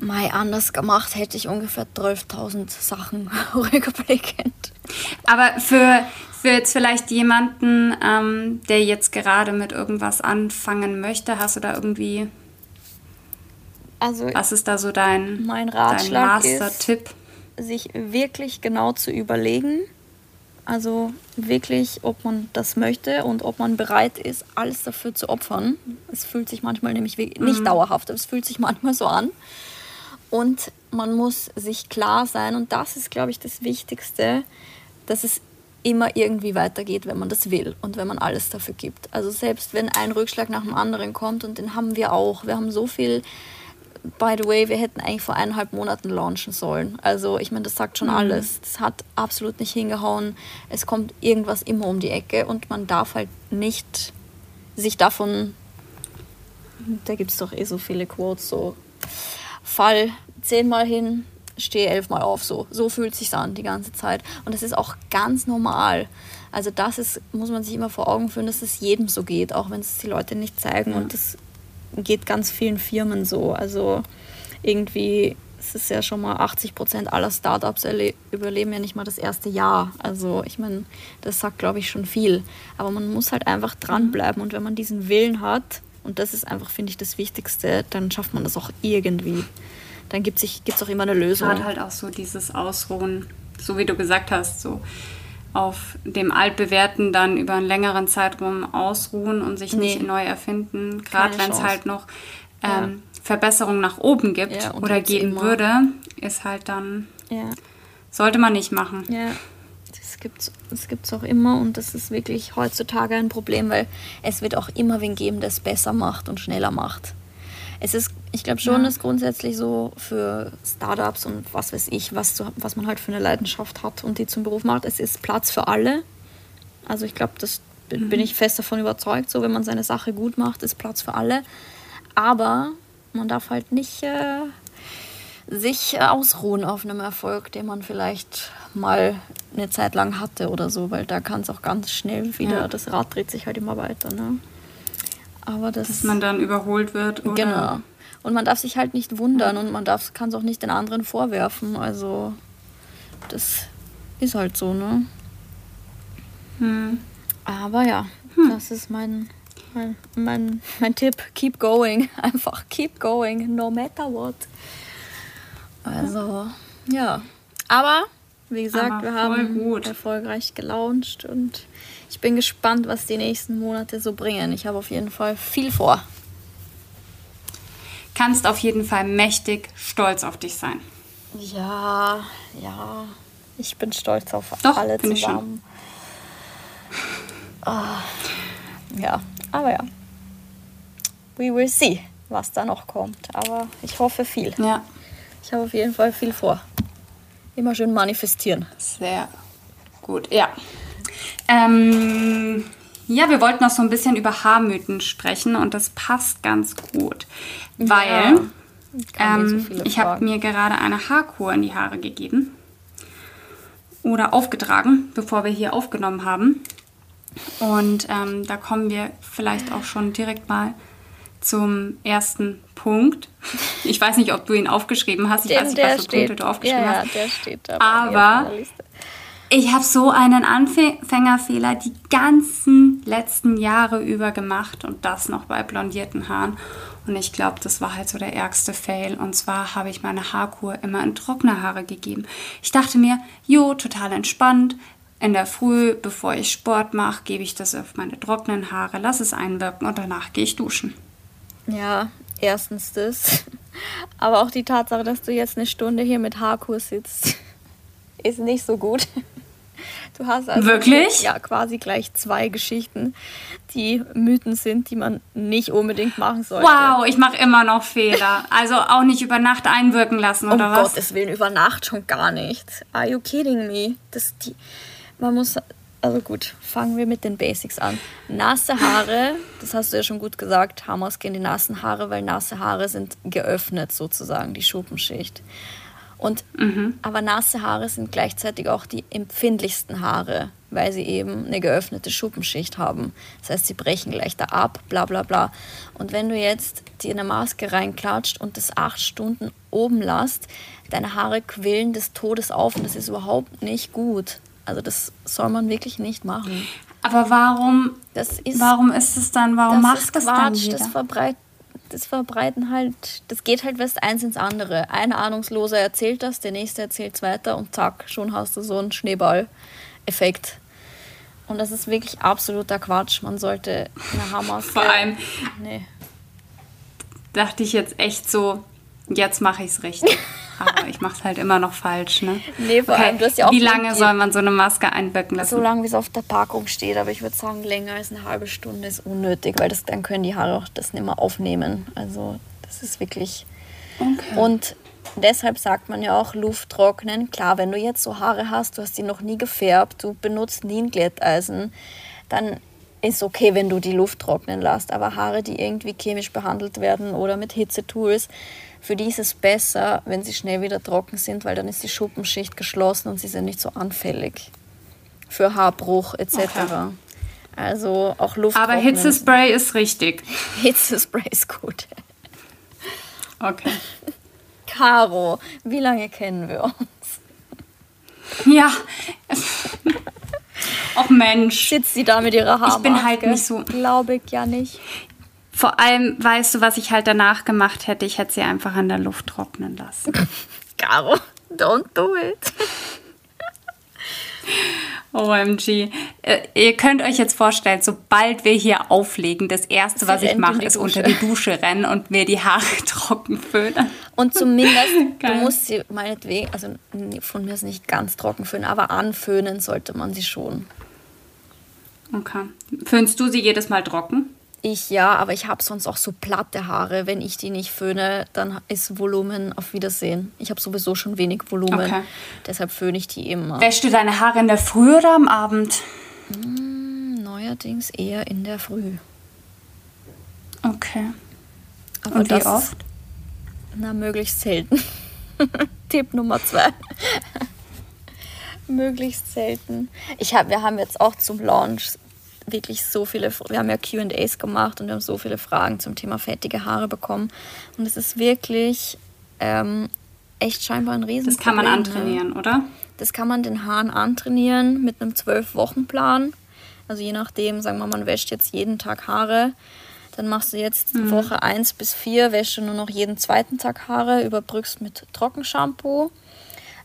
Mai anders gemacht hätte ich ungefähr 12.000 Sachen *laughs* rückblickend. Aber für, für jetzt vielleicht jemanden, ähm, der jetzt gerade mit irgendwas anfangen möchte, hast du da irgendwie. Also, was ist da so dein, mein Ratschlag dein Master-Tipp? sich wirklich genau zu überlegen, also wirklich, ob man das möchte und ob man bereit ist, alles dafür zu opfern. Es fühlt sich manchmal nämlich nicht mhm. dauerhaft, aber es fühlt sich manchmal so an. Und man muss sich klar sein, und das ist, glaube ich, das Wichtigste, dass es immer irgendwie weitergeht, wenn man das will und wenn man alles dafür gibt. Also selbst wenn ein Rückschlag nach dem anderen kommt, und den haben wir auch. Wir haben so viel by the way, wir hätten eigentlich vor eineinhalb Monaten launchen sollen. Also ich meine, das sagt schon mhm. alles. Das hat absolut nicht hingehauen. Es kommt irgendwas immer um die Ecke und man darf halt nicht sich davon, da gibt es doch eh so viele Quotes, so Fall zehnmal hin, stehe elfmal auf, so. So fühlt sich an die ganze Zeit. Und das ist auch ganz normal. Also das ist, muss man sich immer vor Augen führen, dass es jedem so geht, auch wenn es die Leute nicht zeigen. Ja. Und das geht ganz vielen Firmen so. Also irgendwie es ist ja schon mal 80 Prozent aller Startups überleben ja nicht mal das erste Jahr. Also ich meine, das sagt, glaube ich, schon viel. Aber man muss halt einfach dranbleiben und wenn man diesen Willen hat, und das ist einfach, finde ich, das Wichtigste, dann schafft man das auch irgendwie. Dann gibt es auch immer eine Lösung. Gerade halt auch so dieses Ausruhen, so wie du gesagt hast, so auf dem altbewährten dann über einen längeren Zeitraum ausruhen und sich nee. nicht neu erfinden. Gerade wenn es halt noch ähm, ja. Verbesserungen nach oben gibt ja, oder geben würde, ist halt dann. Ja. Sollte man nicht machen. Ja, das gibt es gibt's auch immer und das ist wirklich heutzutage ein Problem, weil es wird auch immer wen geben, der es besser macht und schneller macht. Es ist, ich glaube schon, ja. ist grundsätzlich so für Startups und was weiß ich, was, zu, was man halt für eine Leidenschaft hat und die zum Beruf macht. Es ist Platz für alle. Also ich glaube, das mhm. bin ich fest davon überzeugt. So, wenn man seine Sache gut macht, ist Platz für alle. Aber man darf halt nicht äh, sich ausruhen auf einem Erfolg, den man vielleicht mal eine Zeit lang hatte oder so, weil da kann es auch ganz schnell wieder, ja. das Rad dreht sich halt immer weiter. Ne? Aber das, Dass man dann überholt wird. Oder? Genau. Und man darf sich halt nicht wundern und man kann es auch nicht den anderen vorwerfen. Also das ist halt so, ne? Hm. Aber ja, hm. das ist mein, mein, mein, mein Tipp. Keep going. *laughs* Einfach keep going, no matter what. Also, ja. Aber, wie gesagt, Aber wir haben gut. erfolgreich gelauncht und ich bin gespannt, was die nächsten Monate so bringen. Ich habe auf jeden Fall viel vor. Kannst auf jeden Fall mächtig stolz auf dich sein. Ja, ja. Ich bin stolz auf Doch, alle zusammen. Oh, ja, aber ja. We will see, was da noch kommt. Aber ich hoffe viel. Ja. Ich habe auf jeden Fall viel vor. Immer schön manifestieren. Sehr gut, ja. Ähm, ja, wir wollten noch so ein bisschen über Haarmythen sprechen und das passt ganz gut, weil ja, ähm, so ich habe mir gerade eine Haarkur in die Haare gegeben oder aufgetragen, bevor wir hier aufgenommen haben. Und ähm, da kommen wir vielleicht auch schon direkt mal zum ersten Punkt. Ich weiß nicht, ob du ihn aufgeschrieben hast. Ich Den, weiß nicht, was für Punkte du aufgeschrieben ja, hast. Ja, der steht da. Aber ich habe so einen Anfängerfehler die ganzen letzten Jahre über gemacht und das noch bei blondierten Haaren. Und ich glaube, das war halt so der ärgste Fail. Und zwar habe ich meine Haarkur immer in trockene Haare gegeben. Ich dachte mir, jo, total entspannt. In der Früh, bevor ich Sport mache, gebe ich das auf meine trockenen Haare, lasse es einwirken und danach gehe ich duschen. Ja, erstens das. *laughs* Aber auch die Tatsache, dass du jetzt eine Stunde hier mit Haarkur sitzt, *laughs* ist nicht so gut. Du hast also Wirklich? ja quasi gleich zwei Geschichten, die Mythen sind, die man nicht unbedingt machen sollte. Wow, ich mache immer noch Fehler. *laughs* Also auch nicht über Nacht einwirken lassen oder um was? Um Gottes Willen, über Nacht schon gar nicht. Are you kidding me? Das die man muss also gut, fangen wir mit den Basics an. Nasse Haare, das hast du ja schon gut gesagt, Haarmasken die nassen Haare, weil nasse Haare sind geöffnet sozusagen, die Schuppenschicht. Und, mhm. Aber nasse Haare sind gleichzeitig auch die empfindlichsten Haare, weil sie eben eine geöffnete Schuppenschicht haben. Das heißt, sie brechen leichter ab, bla bla bla. Und wenn du jetzt dir eine Maske reinklatscht und das acht Stunden oben lässt, deine Haare quillen des Todes auf und das ist überhaupt nicht gut. Also das soll man wirklich nicht machen. Aber warum, das ist, warum ist es dann, warum das macht das Quatsch, dann jeder? Das verbreitet das verbreiten halt, das geht halt was eins ins andere. Ein Ahnungsloser erzählt das, der nächste erzählt es weiter und zack, schon hast du so einen Schneeball-Effekt. Und das ist wirklich absoluter Quatsch. Man sollte eine Haarmaske. Vor allem. Nee. Dachte ich jetzt echt so, jetzt mache ich es richtig. *laughs* Aber ich mache es halt immer noch falsch, ne? Nee, vor okay. allem, du hast ja auch Wie lange soll man so eine Maske einwirken lassen? So lange, wie es auf der Packung steht. Aber ich würde sagen, länger als eine halbe Stunde ist unnötig, weil das, dann können die Haare auch das nicht mehr aufnehmen. Also das ist wirklich... Okay. Und deshalb sagt man ja auch Luft trocknen. Klar, wenn du jetzt so Haare hast, du hast die noch nie gefärbt, du benutzt nie ein Glätteisen, dann ist okay, wenn du die Luft trocknen lässt. Aber Haare, die irgendwie chemisch behandelt werden oder mit Hitzetools, für die ist es besser, wenn sie schnell wieder trocken sind, weil dann ist die Schuppenschicht geschlossen und sie sind nicht so anfällig für Haarbruch etc. Okay. Also auch Luft. Aber Hitzespray ist richtig. *laughs* Hitzespray ist gut. Okay. Caro, wie lange kennen wir uns? Ja. *laughs* Ach Mensch. Sitzt sie da mit ihrer Haarmaske? Ich bin halt nicht so. Glaube ich ja nicht. Vor allem, weißt du, was ich halt danach gemacht hätte? Ich hätte sie einfach an der Luft trocknen lassen. *laughs* Caro, don't do it. OMG. Äh, ihr könnt euch jetzt vorstellen, sobald wir hier auflegen, das Erste, was ich mache, ist unter die Dusche rennen und mir die Haare *laughs* trocken föhnen. Und zumindest, *laughs* du musst sie meinetwegen, also von mir ist nicht ganz trocken föhnen, aber anföhnen sollte man sie schon. Okay. Föhnst du sie jedes Mal trocken? Ich ja, aber ich habe sonst auch so platte Haare. Wenn ich die nicht föhne, dann ist Volumen auf Wiedersehen. Ich habe sowieso schon wenig Volumen. Okay. Deshalb föhne ich die immer. Wäschst du deine Haare in der Früh oder am Abend? Hm, neuerdings eher in der Früh. Okay. Aber Und wie oft? Na, möglichst selten. *laughs* Tipp Nummer zwei. *laughs* möglichst selten. Ich hab, wir haben jetzt auch zum Launch wirklich so viele, wir haben ja QAs gemacht und wir haben so viele Fragen zum Thema fettige Haare bekommen. Und es ist wirklich ähm, echt scheinbar ein Riesen. Das kann man ne? antrainieren, oder? Das kann man den Haaren antrainieren mit einem Zwölf-Wochen-Plan. Also je nachdem, sagen wir mal, man wäscht jetzt jeden Tag Haare. Dann machst du jetzt mhm. Woche 1 bis 4, wäsche nur noch jeden zweiten Tag Haare, überbrückst mit Trockenshampoo.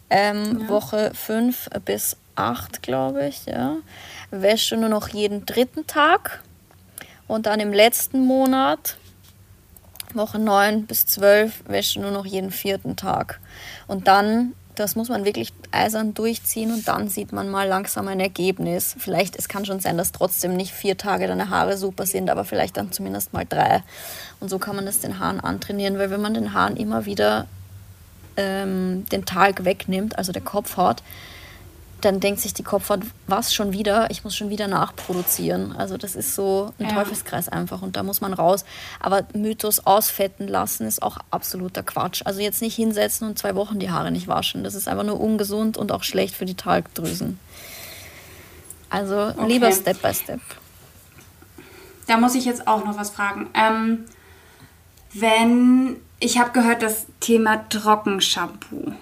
Ähm, ja. Woche 5 bis 8, glaube ich, ja wäsche nur noch jeden dritten Tag und dann im letzten Monat, Woche 9 bis 12, wäsche nur noch jeden vierten Tag. Und dann, das muss man wirklich eisern durchziehen und dann sieht man mal langsam ein Ergebnis. Vielleicht, es kann schon sein, dass trotzdem nicht vier Tage deine Haare super sind, aber vielleicht dann zumindest mal drei. Und so kann man es den Haaren antrainieren, weil wenn man den Haaren immer wieder ähm, den Tag wegnimmt, also der Kopfhaut, dann denkt sich die Kopfhaut, was schon wieder, ich muss schon wieder nachproduzieren. Also das ist so ein ja. Teufelskreis einfach und da muss man raus. Aber Mythos ausfetten lassen ist auch absoluter Quatsch. Also jetzt nicht hinsetzen und zwei Wochen die Haare nicht waschen. Das ist einfach nur ungesund und auch schlecht für die Talgdrüsen. Also okay. lieber Step by Step. Da muss ich jetzt auch noch was fragen. Ähm, wenn ich habe gehört, das Thema Trockenshampoo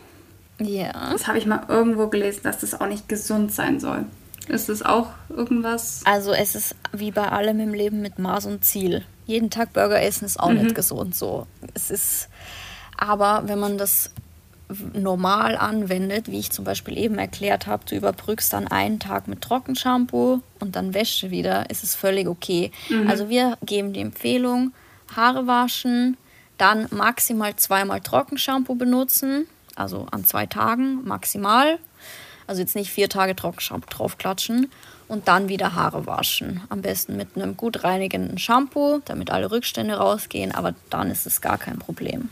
ja. Das habe ich mal irgendwo gelesen, dass das auch nicht gesund sein soll. Ist das auch irgendwas? Also es ist wie bei allem im Leben mit Maß und Ziel. Jeden Tag Burger essen ist auch mhm. nicht gesund so. Es ist, aber wenn man das normal anwendet, wie ich zum Beispiel eben erklärt habe, du überbrückst dann einen Tag mit Trockenshampoo und dann Wäsche wieder, ist es völlig okay. Mhm. Also wir geben die Empfehlung, Haare waschen, dann maximal zweimal Trockenshampoo benutzen also an zwei Tagen maximal. Also jetzt nicht vier Tage draufklatschen und dann wieder Haare waschen. Am besten mit einem gut reinigenden Shampoo, damit alle Rückstände rausgehen, aber dann ist es gar kein Problem.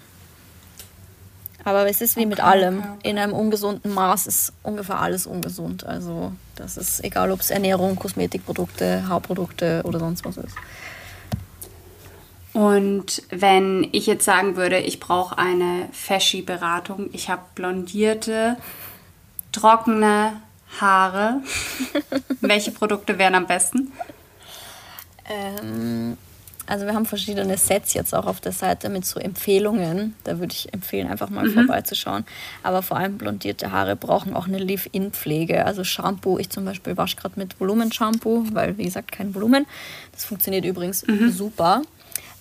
Aber es ist wie okay, mit allem. Okay, okay. In einem ungesunden Maß ist ungefähr alles ungesund. Also das ist egal, ob es Ernährung, Kosmetikprodukte, Haarprodukte oder sonst was ist. Und wenn ich jetzt sagen würde, ich brauche eine Feschi-Beratung, ich habe blondierte, trockene Haare, *laughs* welche Produkte wären am besten? Ähm, also wir haben verschiedene Sets jetzt auch auf der Seite mit so Empfehlungen. Da würde ich empfehlen, einfach mal mhm. vorbeizuschauen. Aber vor allem blondierte Haare brauchen auch eine Leave-In-Pflege. Also Shampoo, ich zum Beispiel wasche gerade mit Volumenshampoo, weil wie gesagt kein Volumen. Das funktioniert übrigens mhm. super.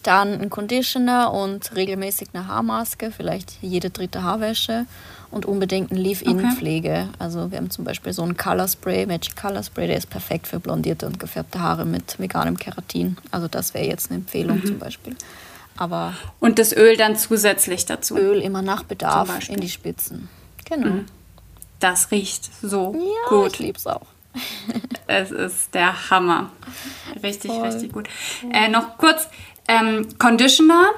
Dann ein Conditioner und regelmäßig eine Haarmaske, vielleicht jede dritte Haarwäsche und unbedingt ein Leave-In-Pflege. Okay. Also wir haben zum Beispiel so ein Color Spray, Magic Color Spray, der ist perfekt für blondierte und gefärbte Haare mit veganem Keratin. Also das wäre jetzt eine Empfehlung mhm. zum Beispiel. Aber und das Öl dann zusätzlich dazu? Öl immer nach Bedarf in die Spitzen. Genau. Mhm. Das riecht so ja, gut. ich liebe es auch. es ist der Hammer. Richtig, Voll. richtig gut. Äh, noch kurz, ähm, Conditioner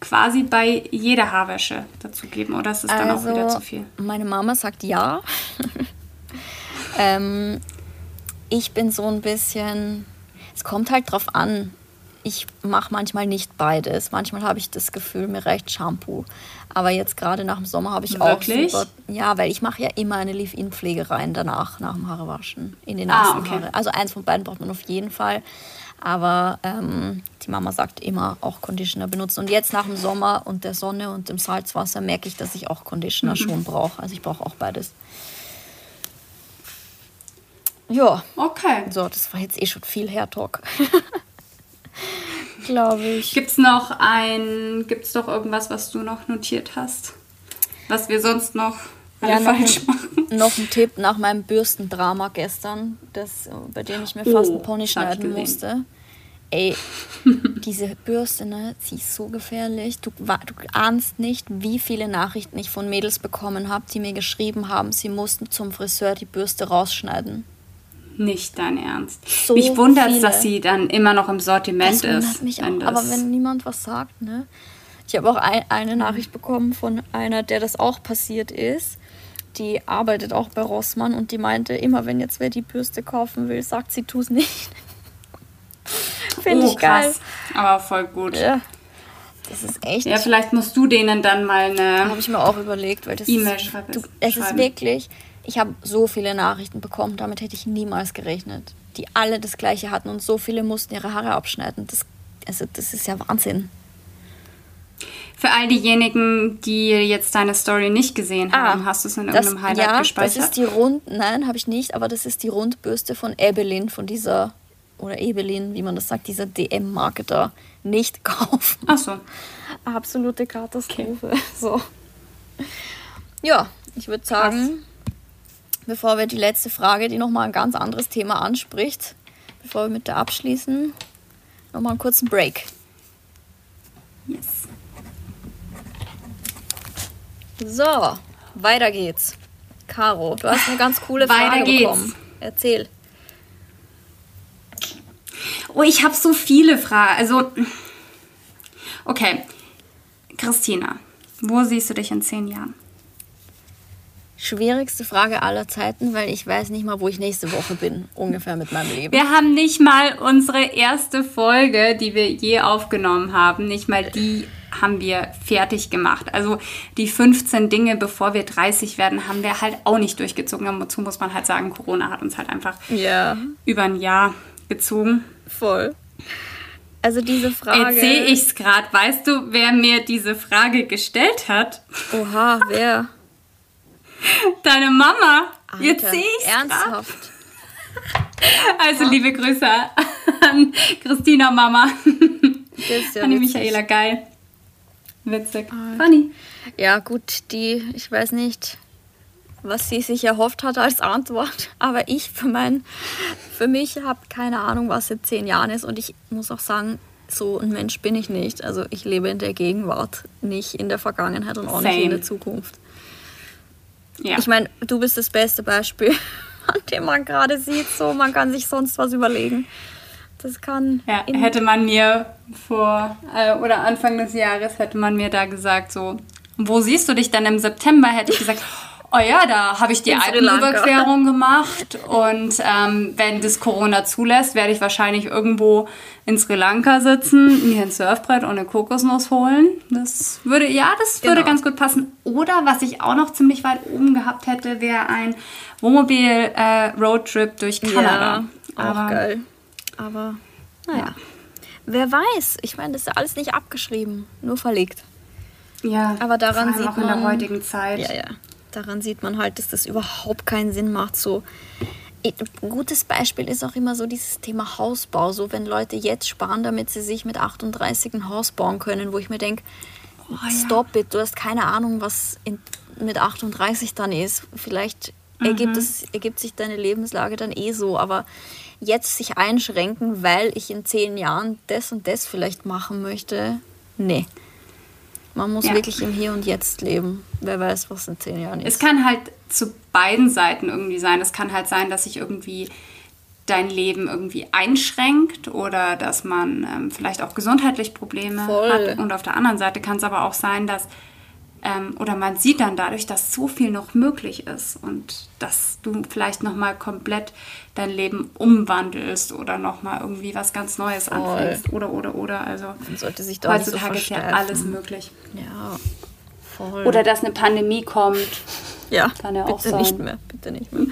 quasi bei jeder Haarwäsche dazugeben oder ist es dann also, auch wieder zu viel? Meine Mama sagt ja. *laughs* ähm, ich bin so ein bisschen, es kommt halt drauf an. Ich mache manchmal nicht beides. Manchmal habe ich das Gefühl, mir reicht Shampoo. Aber jetzt gerade nach dem Sommer habe ich Wirklich? auch super, ja, weil ich mache ja immer eine Leave-In-Pflege rein danach, nach dem Haarewaschen, in den nassen ah, okay. Haare. Also eins von beiden braucht man auf jeden Fall. Aber ähm, die Mama sagt immer auch Conditioner benutzen. Und jetzt nach dem Sommer und der Sonne und dem Salzwasser merke ich, dass ich auch Conditioner mhm. schon brauche. Also ich brauche auch beides. Ja. Okay. So, das war jetzt eh schon viel Hair Talk. *laughs* Glaube ich. Gibt es noch ein, gibt es doch irgendwas, was du noch notiert hast? Was wir sonst noch ja, falsch machen? *laughs* noch ein Tipp nach meinem Bürstendrama gestern, das, bei dem ich mir fast oh, einen Pony schneiden musste. Ey, diese Bürste, ne, sie ist so gefährlich. Du, du ahnst nicht, wie viele Nachrichten ich von Mädels bekommen habe, die mir geschrieben haben, sie mussten zum Friseur die Bürste rausschneiden. Nicht dein Ernst. So mich wundert es, dass sie dann immer noch im Sortiment das ist. Mich auch, aber wenn niemand was sagt, ne? Ich habe auch ein, eine Nachricht bekommen von einer, der das auch passiert ist. Die arbeitet auch bei Rossmann und die meinte, immer wenn jetzt wer die Bürste kaufen will, sagt sie, tu es nicht. *laughs* Finde oh, ich geil. Krass. Aber voll gut. Ja. Das ist echt. Ja, vielleicht musst du denen dann mal eine. Habe ich mir auch überlegt, weil das E-Mail schreiben. Es ist wirklich. Ich habe so viele Nachrichten bekommen, damit hätte ich niemals gerechnet. Die alle das Gleiche hatten und so viele mussten ihre Haare abschneiden. Das, also, das ist ja Wahnsinn. Für all diejenigen, die jetzt deine Story nicht gesehen ah, haben, hast du es in irgendeinem das, Highlight ja, gespeichert? Das ist die Rund, nein, habe ich nicht, aber das ist die Rundbürste von Ebelin, von dieser oder Ebelin, wie man das sagt, dieser DM-Marketer nicht *laughs* kaufen. Ach so. Absolute Katastrophe. Okay. *laughs* So. Ja, ich würde sagen, Krass. bevor wir die letzte Frage, die nochmal ein ganz anderes Thema anspricht, bevor wir mit der abschließen, nochmal einen kurzen Break. Yes. So, weiter geht's. Caro, du hast eine ganz coole Frage weiter geht's. bekommen. Erzähl. Oh, ich habe so viele Fragen. Also, okay. Christina, wo siehst du dich in zehn Jahren? Schwierigste Frage aller Zeiten, weil ich weiß nicht mal, wo ich nächste Woche bin, ungefähr mit meinem Leben. Wir haben nicht mal unsere erste Folge, die wir je aufgenommen haben, nicht mal die haben wir fertig gemacht. Also die 15 Dinge, bevor wir 30 werden, haben wir halt auch nicht durchgezogen. Dazu muss man halt sagen, Corona hat uns halt einfach ja. über ein Jahr gezogen. Voll. Also diese Frage. Jetzt sehe ich es gerade. Weißt du, wer mir diese Frage gestellt hat? Oha, wer? *laughs* Deine Mama. Alter, Jetzt sehe ich es Ernsthaft. *laughs* Also liebe Grüße an Christina Mama. Ja an die Michaela, geil. Witzig. Ah. Funny. Ja, gut, die, ich weiß nicht, was sie sich erhofft hat als Antwort. *laughs* Aber ich für, mein, für mich habe keine Ahnung, was in zehn Jahren ist. Und ich muss auch sagen, so ein Mensch bin ich nicht. Also ich lebe in der Gegenwart, nicht in der Vergangenheit und auch Same. nicht in der Zukunft. Ja. Ich meine, du bist das beste Beispiel, *laughs* an dem man gerade sieht, so man kann sich sonst was überlegen. Das kann. Ja, hätte man mir vor äh, oder Anfang des Jahres hätte man mir da gesagt, so, wo siehst du dich denn im September? Hätte ich gesagt, *laughs* Oh ja, da habe ich die Alpenüberquerung gemacht und ähm, wenn das Corona zulässt, werde ich wahrscheinlich irgendwo in Sri Lanka sitzen, mir ein Surfbrett und eine Kokosnuss holen. Das würde, ja, das würde genau. ganz gut passen. Oder was ich auch noch ziemlich weit oben gehabt hätte, wäre ein Wohnmobil-Roadtrip äh, durch Kanada. Ja, auch Aber, geil. Aber naja, ja. wer weiß. Ich meine, das ist ja alles nicht abgeschrieben, nur verlegt. Ja, aber daran sieht auch man, in der heutigen Zeit. Ja, ja daran sieht man halt, dass das überhaupt keinen Sinn macht. So ein gutes Beispiel ist auch immer so dieses Thema Hausbau. So wenn Leute jetzt sparen, damit sie sich mit 38 ein Haus bauen können, wo ich mir denke, oh, stop ja. it, du hast keine Ahnung, was in, mit 38 dann ist. Vielleicht mhm. ergibt, es, ergibt sich deine Lebenslage dann eh so, aber jetzt sich einschränken, weil ich in zehn Jahren das und das vielleicht machen möchte, nee. Man muss ja. wirklich im Hier und Jetzt leben. Wer weiß, was in zehn Jahren ist. Es kann halt zu beiden Seiten irgendwie sein. Es kann halt sein, dass sich irgendwie dein Leben irgendwie einschränkt oder dass man ähm, vielleicht auch gesundheitlich Probleme Voll. hat. Und auf der anderen Seite kann es aber auch sein, dass ähm, oder man sieht dann dadurch, dass so viel noch möglich ist und dass du vielleicht nochmal komplett dein Leben umwandelst oder nochmal irgendwie was ganz Neues anfängst. Oder, oder, oder. Also man sollte sich da heutzutage so ist ja alles möglich. Ja, voll. Oder dass eine Pandemie kommt. *laughs* Ja, kann ja bitte auch sein. nicht mehr. Bitte nicht mehr.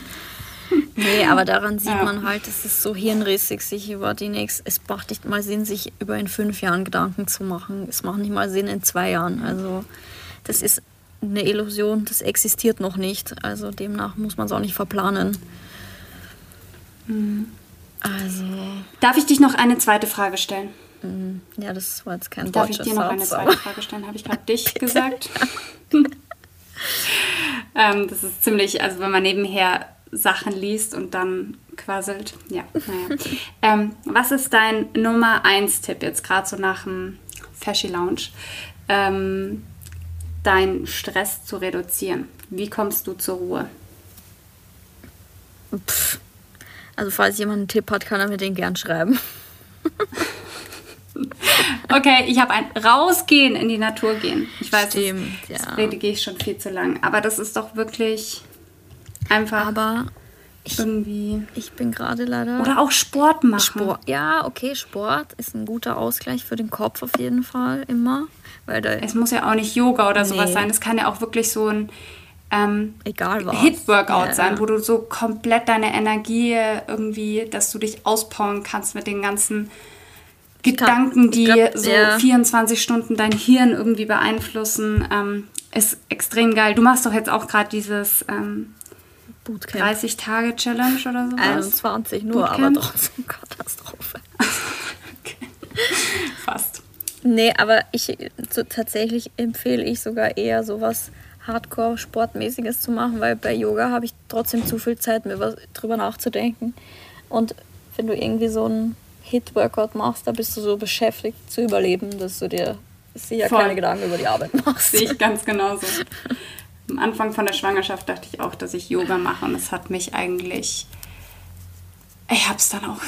Nee, aber daran sieht ja. man halt, es ist so hirnrissig, sich über die nächsten. Es macht nicht mal Sinn, sich über in fünf Jahren Gedanken zu machen. Es macht nicht mal Sinn in zwei Jahren. Also das ist eine Illusion, das existiert noch nicht. Also demnach muss man es auch nicht verplanen. Mhm. Also. Darf ich dich noch eine zweite Frage stellen? Mhm. Ja, das war jetzt kein Darf ich dir noch eine zweite Frage stellen? Habe ich gerade *laughs* dich gesagt? *laughs* ähm, das ist ziemlich, also wenn man nebenher Sachen liest und dann quasselt. Ja, naja. *laughs* ähm, was ist dein Nummer 1 Tipp jetzt gerade so nach dem Fashy Lounge? Ähm, deinen Stress zu reduzieren. Wie kommst du zur Ruhe? Pff. Also falls jemand einen Tipp hat, kann er mir den gern schreiben. *laughs* okay, ich habe ein Rausgehen in die Natur gehen. Ich weiß, Stimmt, das, ja. rede gehe ich schon viel zu lang. Aber das ist doch wirklich einfach. Aber ich, irgendwie. Ich bin gerade leider. Oder auch Sport machen. Sport, ja, okay, Sport ist ein guter Ausgleich für den Kopf auf jeden Fall immer. Weil da es muss ja auch nicht Yoga oder nee. sowas sein. Es kann ja auch wirklich so ein ähm, Hit-Workout ja. sein, wo du so komplett deine Energie irgendwie, dass du dich auspowern kannst mit den ganzen Gedanken, die glaub, so ja. 24 Stunden dein Hirn irgendwie beeinflussen. Ähm, ist extrem geil. Du machst doch jetzt auch gerade dieses ähm, Bootcamp. 30 Tage Challenge oder so. 21 nur, Bootcamp? aber trotzdem Katastrophe. *laughs* okay. Fast. Nee, aber ich so, tatsächlich empfehle ich sogar eher sowas Hardcore-Sportmäßiges zu machen, weil bei Yoga habe ich trotzdem zu viel Zeit, mir was drüber nachzudenken. Und wenn du irgendwie so ein Hit-Workout machst, da bist du so beschäftigt zu überleben, dass du dir sicher Voll. keine Gedanken über die Arbeit machst. Sehe ich *laughs* ganz genauso. Am Anfang von der Schwangerschaft dachte ich auch, dass ich Yoga mache und es hat mich eigentlich. Ich habe es dann auch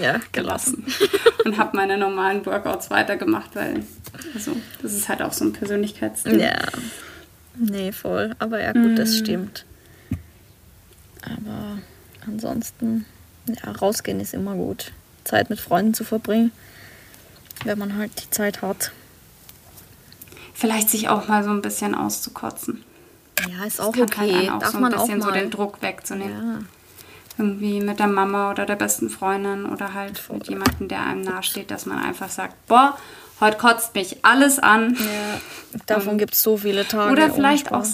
ja, gelassen *laughs* und habe meine normalen Workouts weitergemacht, weil also, das ist halt auch so ein Persönlichkeitsding. Ja. Nee, voll. Aber ja, gut, mm. das stimmt. Aber ansonsten, ja, rausgehen ist immer gut. Zeit mit Freunden zu verbringen, wenn man halt die Zeit hat. Vielleicht sich auch mal so ein bisschen auszukotzen. Ja, ist auch das okay. Halt auch Darf so ein man bisschen auch mal. so den Druck wegzunehmen. Ja. Irgendwie mit der Mama oder der besten Freundin oder halt Voll. mit jemandem, der einem nahesteht, dass man einfach sagt, boah, heute kotzt mich alles an. Ja, davon gibt es so viele Tage. Oder vielleicht auch.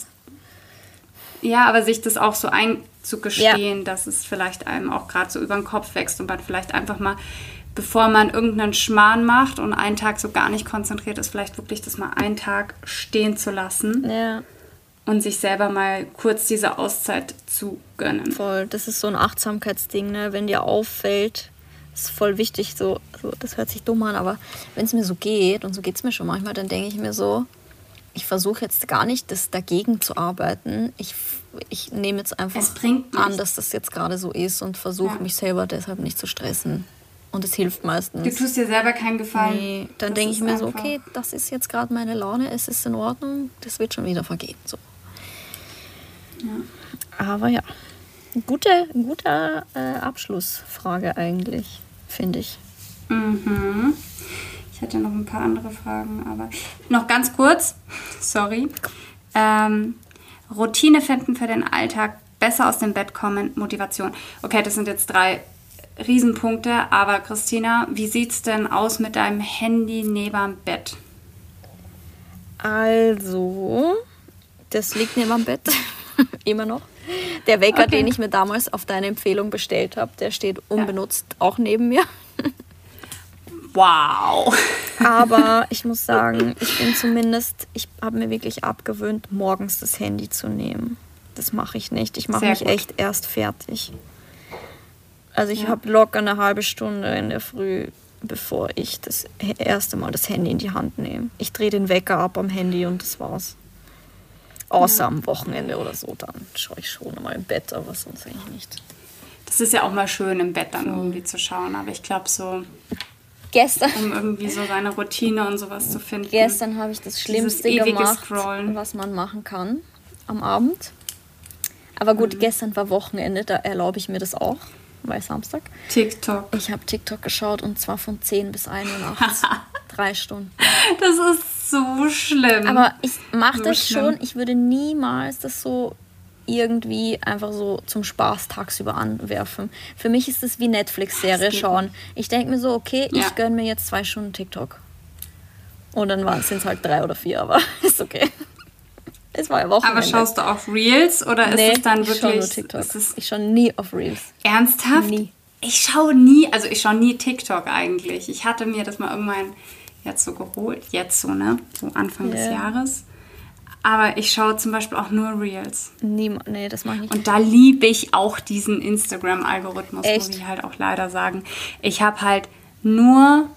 Ja, aber sich das auch so einzugestehen, ja. dass es vielleicht einem auch gerade so über den Kopf wächst und man vielleicht einfach mal bevor man irgendeinen Schmarrn macht und einen Tag so gar nicht konzentriert ist, vielleicht wirklich das mal einen Tag stehen zu lassen. Ja und sich selber mal kurz diese Auszeit zu gönnen. Voll, das ist so ein Achtsamkeitsding, ne? Wenn dir auffällt, ist voll wichtig, so, so das hört sich dumm an, aber wenn es mir so geht, und so geht es mir schon manchmal, dann denke ich mir so, ich versuche jetzt gar nicht, das dagegen zu arbeiten. Ich, ich nehme jetzt einfach an, dass das jetzt gerade so ist und versuche ja. mich selber deshalb nicht zu stressen. Und es hilft meistens. Du tust dir selber keinen Gefallen. Nee, dann denke ich mir so, okay, das ist jetzt gerade meine Laune, es ist in Ordnung, das wird schon wieder vergehen. So. Ja. Aber ja, gute, gute äh, Abschlussfrage eigentlich, finde ich. Mhm. Ich hätte noch ein paar andere Fragen, aber noch ganz kurz, sorry. Ähm, Routine finden für den Alltag, besser aus dem Bett kommen, Motivation. Okay, das sind jetzt drei Riesenpunkte, aber Christina, wie sieht es denn aus mit deinem Handy neben dem Bett? Also, das liegt neben dem Bett. *laughs* *laughs* immer noch. Der Wecker, okay. den ich mir damals auf deine Empfehlung bestellt habe, der steht unbenutzt ja. auch neben mir. *laughs* Wow. Aber *laughs* ich muss sagen, ich bin zumindest, ich habe mir wirklich abgewöhnt, morgens das Handy zu nehmen. Das mache ich nicht. Ich mache mich gut. echt erst fertig. Also ich ja. habe locker eine halbe Stunde in der Früh, bevor ich das erste Mal das Handy in die Hand nehme. Ich drehe den Wecker ab am Handy und das war's. Außer am Wochenende oder so, dann schaue ich schon mal im Bett, aber sonst eigentlich nicht. Das ist ja auch mal schön im Bett dann irgendwie zu schauen, aber ich glaube so. Gestern. Um irgendwie so seine Routine und sowas zu finden. Gestern habe ich das Schlimmste gemacht, Scrollen. was man machen kann am Abend. Aber gut, mhm. gestern war Wochenende, da erlaube ich mir das auch, weil Samstag. TikTok. Ich habe TikTok geschaut und zwar von 10 bis 1 Uhr nachts. Drei Stunden. Das ist so schlimm. Aber ich mache das schlimm. schon. Ich würde niemals das so irgendwie einfach so zum Spaß tagsüber anwerfen. Für mich ist das wie Netflix-Serie schauen. Ich denke mir so, okay, ja. ich gönne mir jetzt zwei Stunden TikTok. Und dann sind es halt drei oder vier, aber *laughs* ist okay. Es war ja Wochenende. Aber schaust du auf Reels oder nee, ist es dann wirklich... Ich schaue nur TikTok. ich schaue nie auf Reels. Ernsthaft? Nie. Ich schaue nie, also ich schaue nie TikTok eigentlich. Ich hatte mir das mal irgendwann jetzt so geholt, jetzt so, ne? So Anfang yeah. des Jahres. Aber ich schaue zum Beispiel auch nur Reels. Nie, nee, das mache ich nicht. Und da liebe ich auch diesen Instagram-Algorithmus, muss ich halt auch leider sagen. Ich habe halt nur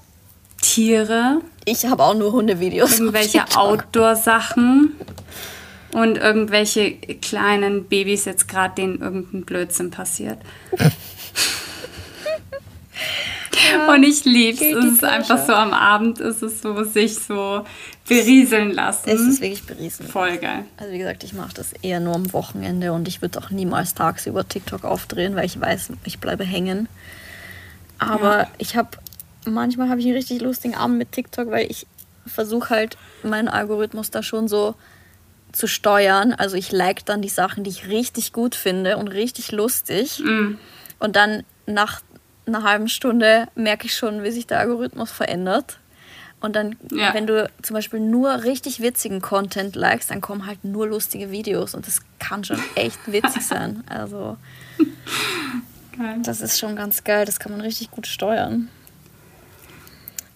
Tiere. Ich habe auch nur Hundevideos. Irgendwelche Outdoor-Sachen und irgendwelche kleinen Babys jetzt gerade, denen irgendein Blödsinn passiert. *laughs* und ich liebe es. Es ist einfach so am Abend, ist es so, sich so berieseln lassen. Es ist wirklich berieseln. Voll geil. Also wie gesagt, ich mache das eher nur am Wochenende und ich würde auch niemals tagsüber TikTok aufdrehen, weil ich weiß, ich bleibe hängen. Aber ja. ich habe, manchmal habe ich einen richtig lustigen Abend mit TikTok, weil ich versuche halt meinen Algorithmus da schon so zu steuern. Also ich like dann die Sachen, die ich richtig gut finde und richtig lustig. Mm. Und dann nach einer halben Stunde merke ich schon, wie sich der Algorithmus verändert. Und dann, ja. wenn du zum Beispiel nur richtig witzigen Content likest, dann kommen halt nur lustige Videos und das kann schon *laughs* echt witzig sein. Also, geil. das ist schon ganz geil, das kann man richtig gut steuern.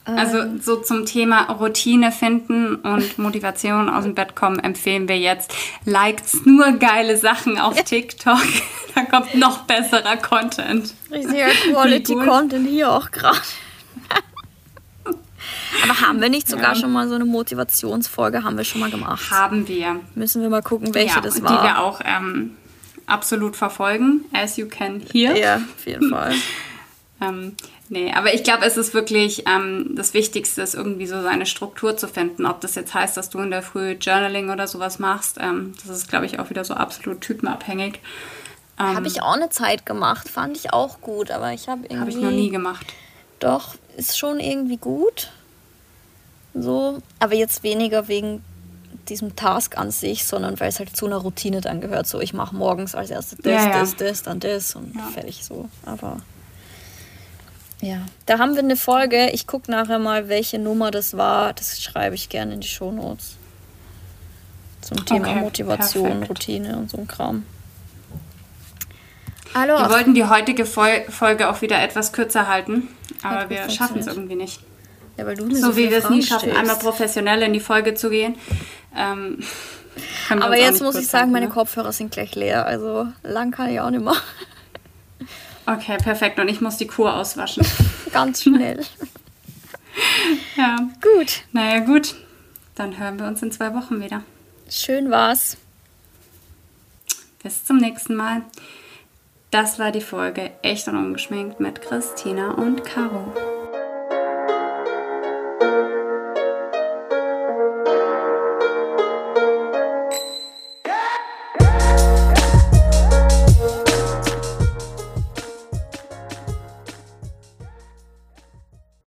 Also ähm. so zum Thema Routine finden und Motivation aus dem Bett kommen empfehlen wir jetzt. Liked nur geile Sachen auf *laughs* TikTok. da kommt noch besserer Content. Richtiger Quality Content hier auch gerade. Aber haben wir nicht sogar ja. schon mal so eine Motivationsfolge, haben wir schon mal gemacht? Haben wir. Müssen wir mal gucken, welche ja, das war. Die wir auch ähm, absolut verfolgen, as you can hear. Ja, auf jeden Fall. *laughs* ähm, Nee, aber ich glaube, es ist wirklich ähm, das Wichtigste, ist irgendwie so seine Struktur zu finden. Ob das jetzt heißt, dass du in der Früh Journaling oder sowas machst, ähm, das ist, glaube ich, auch wieder so absolut typenabhängig. Ähm, habe ich auch eine Zeit gemacht, fand ich auch gut, aber ich habe irgendwie. Habe ich noch nie gemacht. Doch, ist schon irgendwie gut. So, aber jetzt weniger wegen diesem Task an sich, sondern weil es halt zu einer Routine dann gehört. So, ich mache morgens als erstes das, ja, ja. das, das, dann das und ja. fertig so. Aber ja, da haben wir eine Folge. Ich gucke nachher mal, welche Nummer das war. Das schreibe ich gerne in die Shownotes. Zum Thema okay, Motivation, perfekt. Routine und so ein Kram. Hallo. Wir wollten die heutige Folge auch wieder etwas kürzer halten, aber wir schaffen es irgendwie nicht. Ja, weil du so, so wie wir es nie schaffen, stehst. einmal professionell in die Folge zu gehen. Ähm, *laughs* aber jetzt muss ich sagen, halten, meine ne? Kopfhörer sind gleich leer, also lang kann ich auch nicht mehr. Okay, perfekt. Und ich muss die Kur auswaschen. *laughs* Ganz schnell. *laughs* ja. Gut. Naja, gut. Dann hören wir uns in zwei Wochen wieder. Schön war's. Bis zum nächsten Mal. Das war die Folge Echt und Ungeschminkt mit Christina und Caro.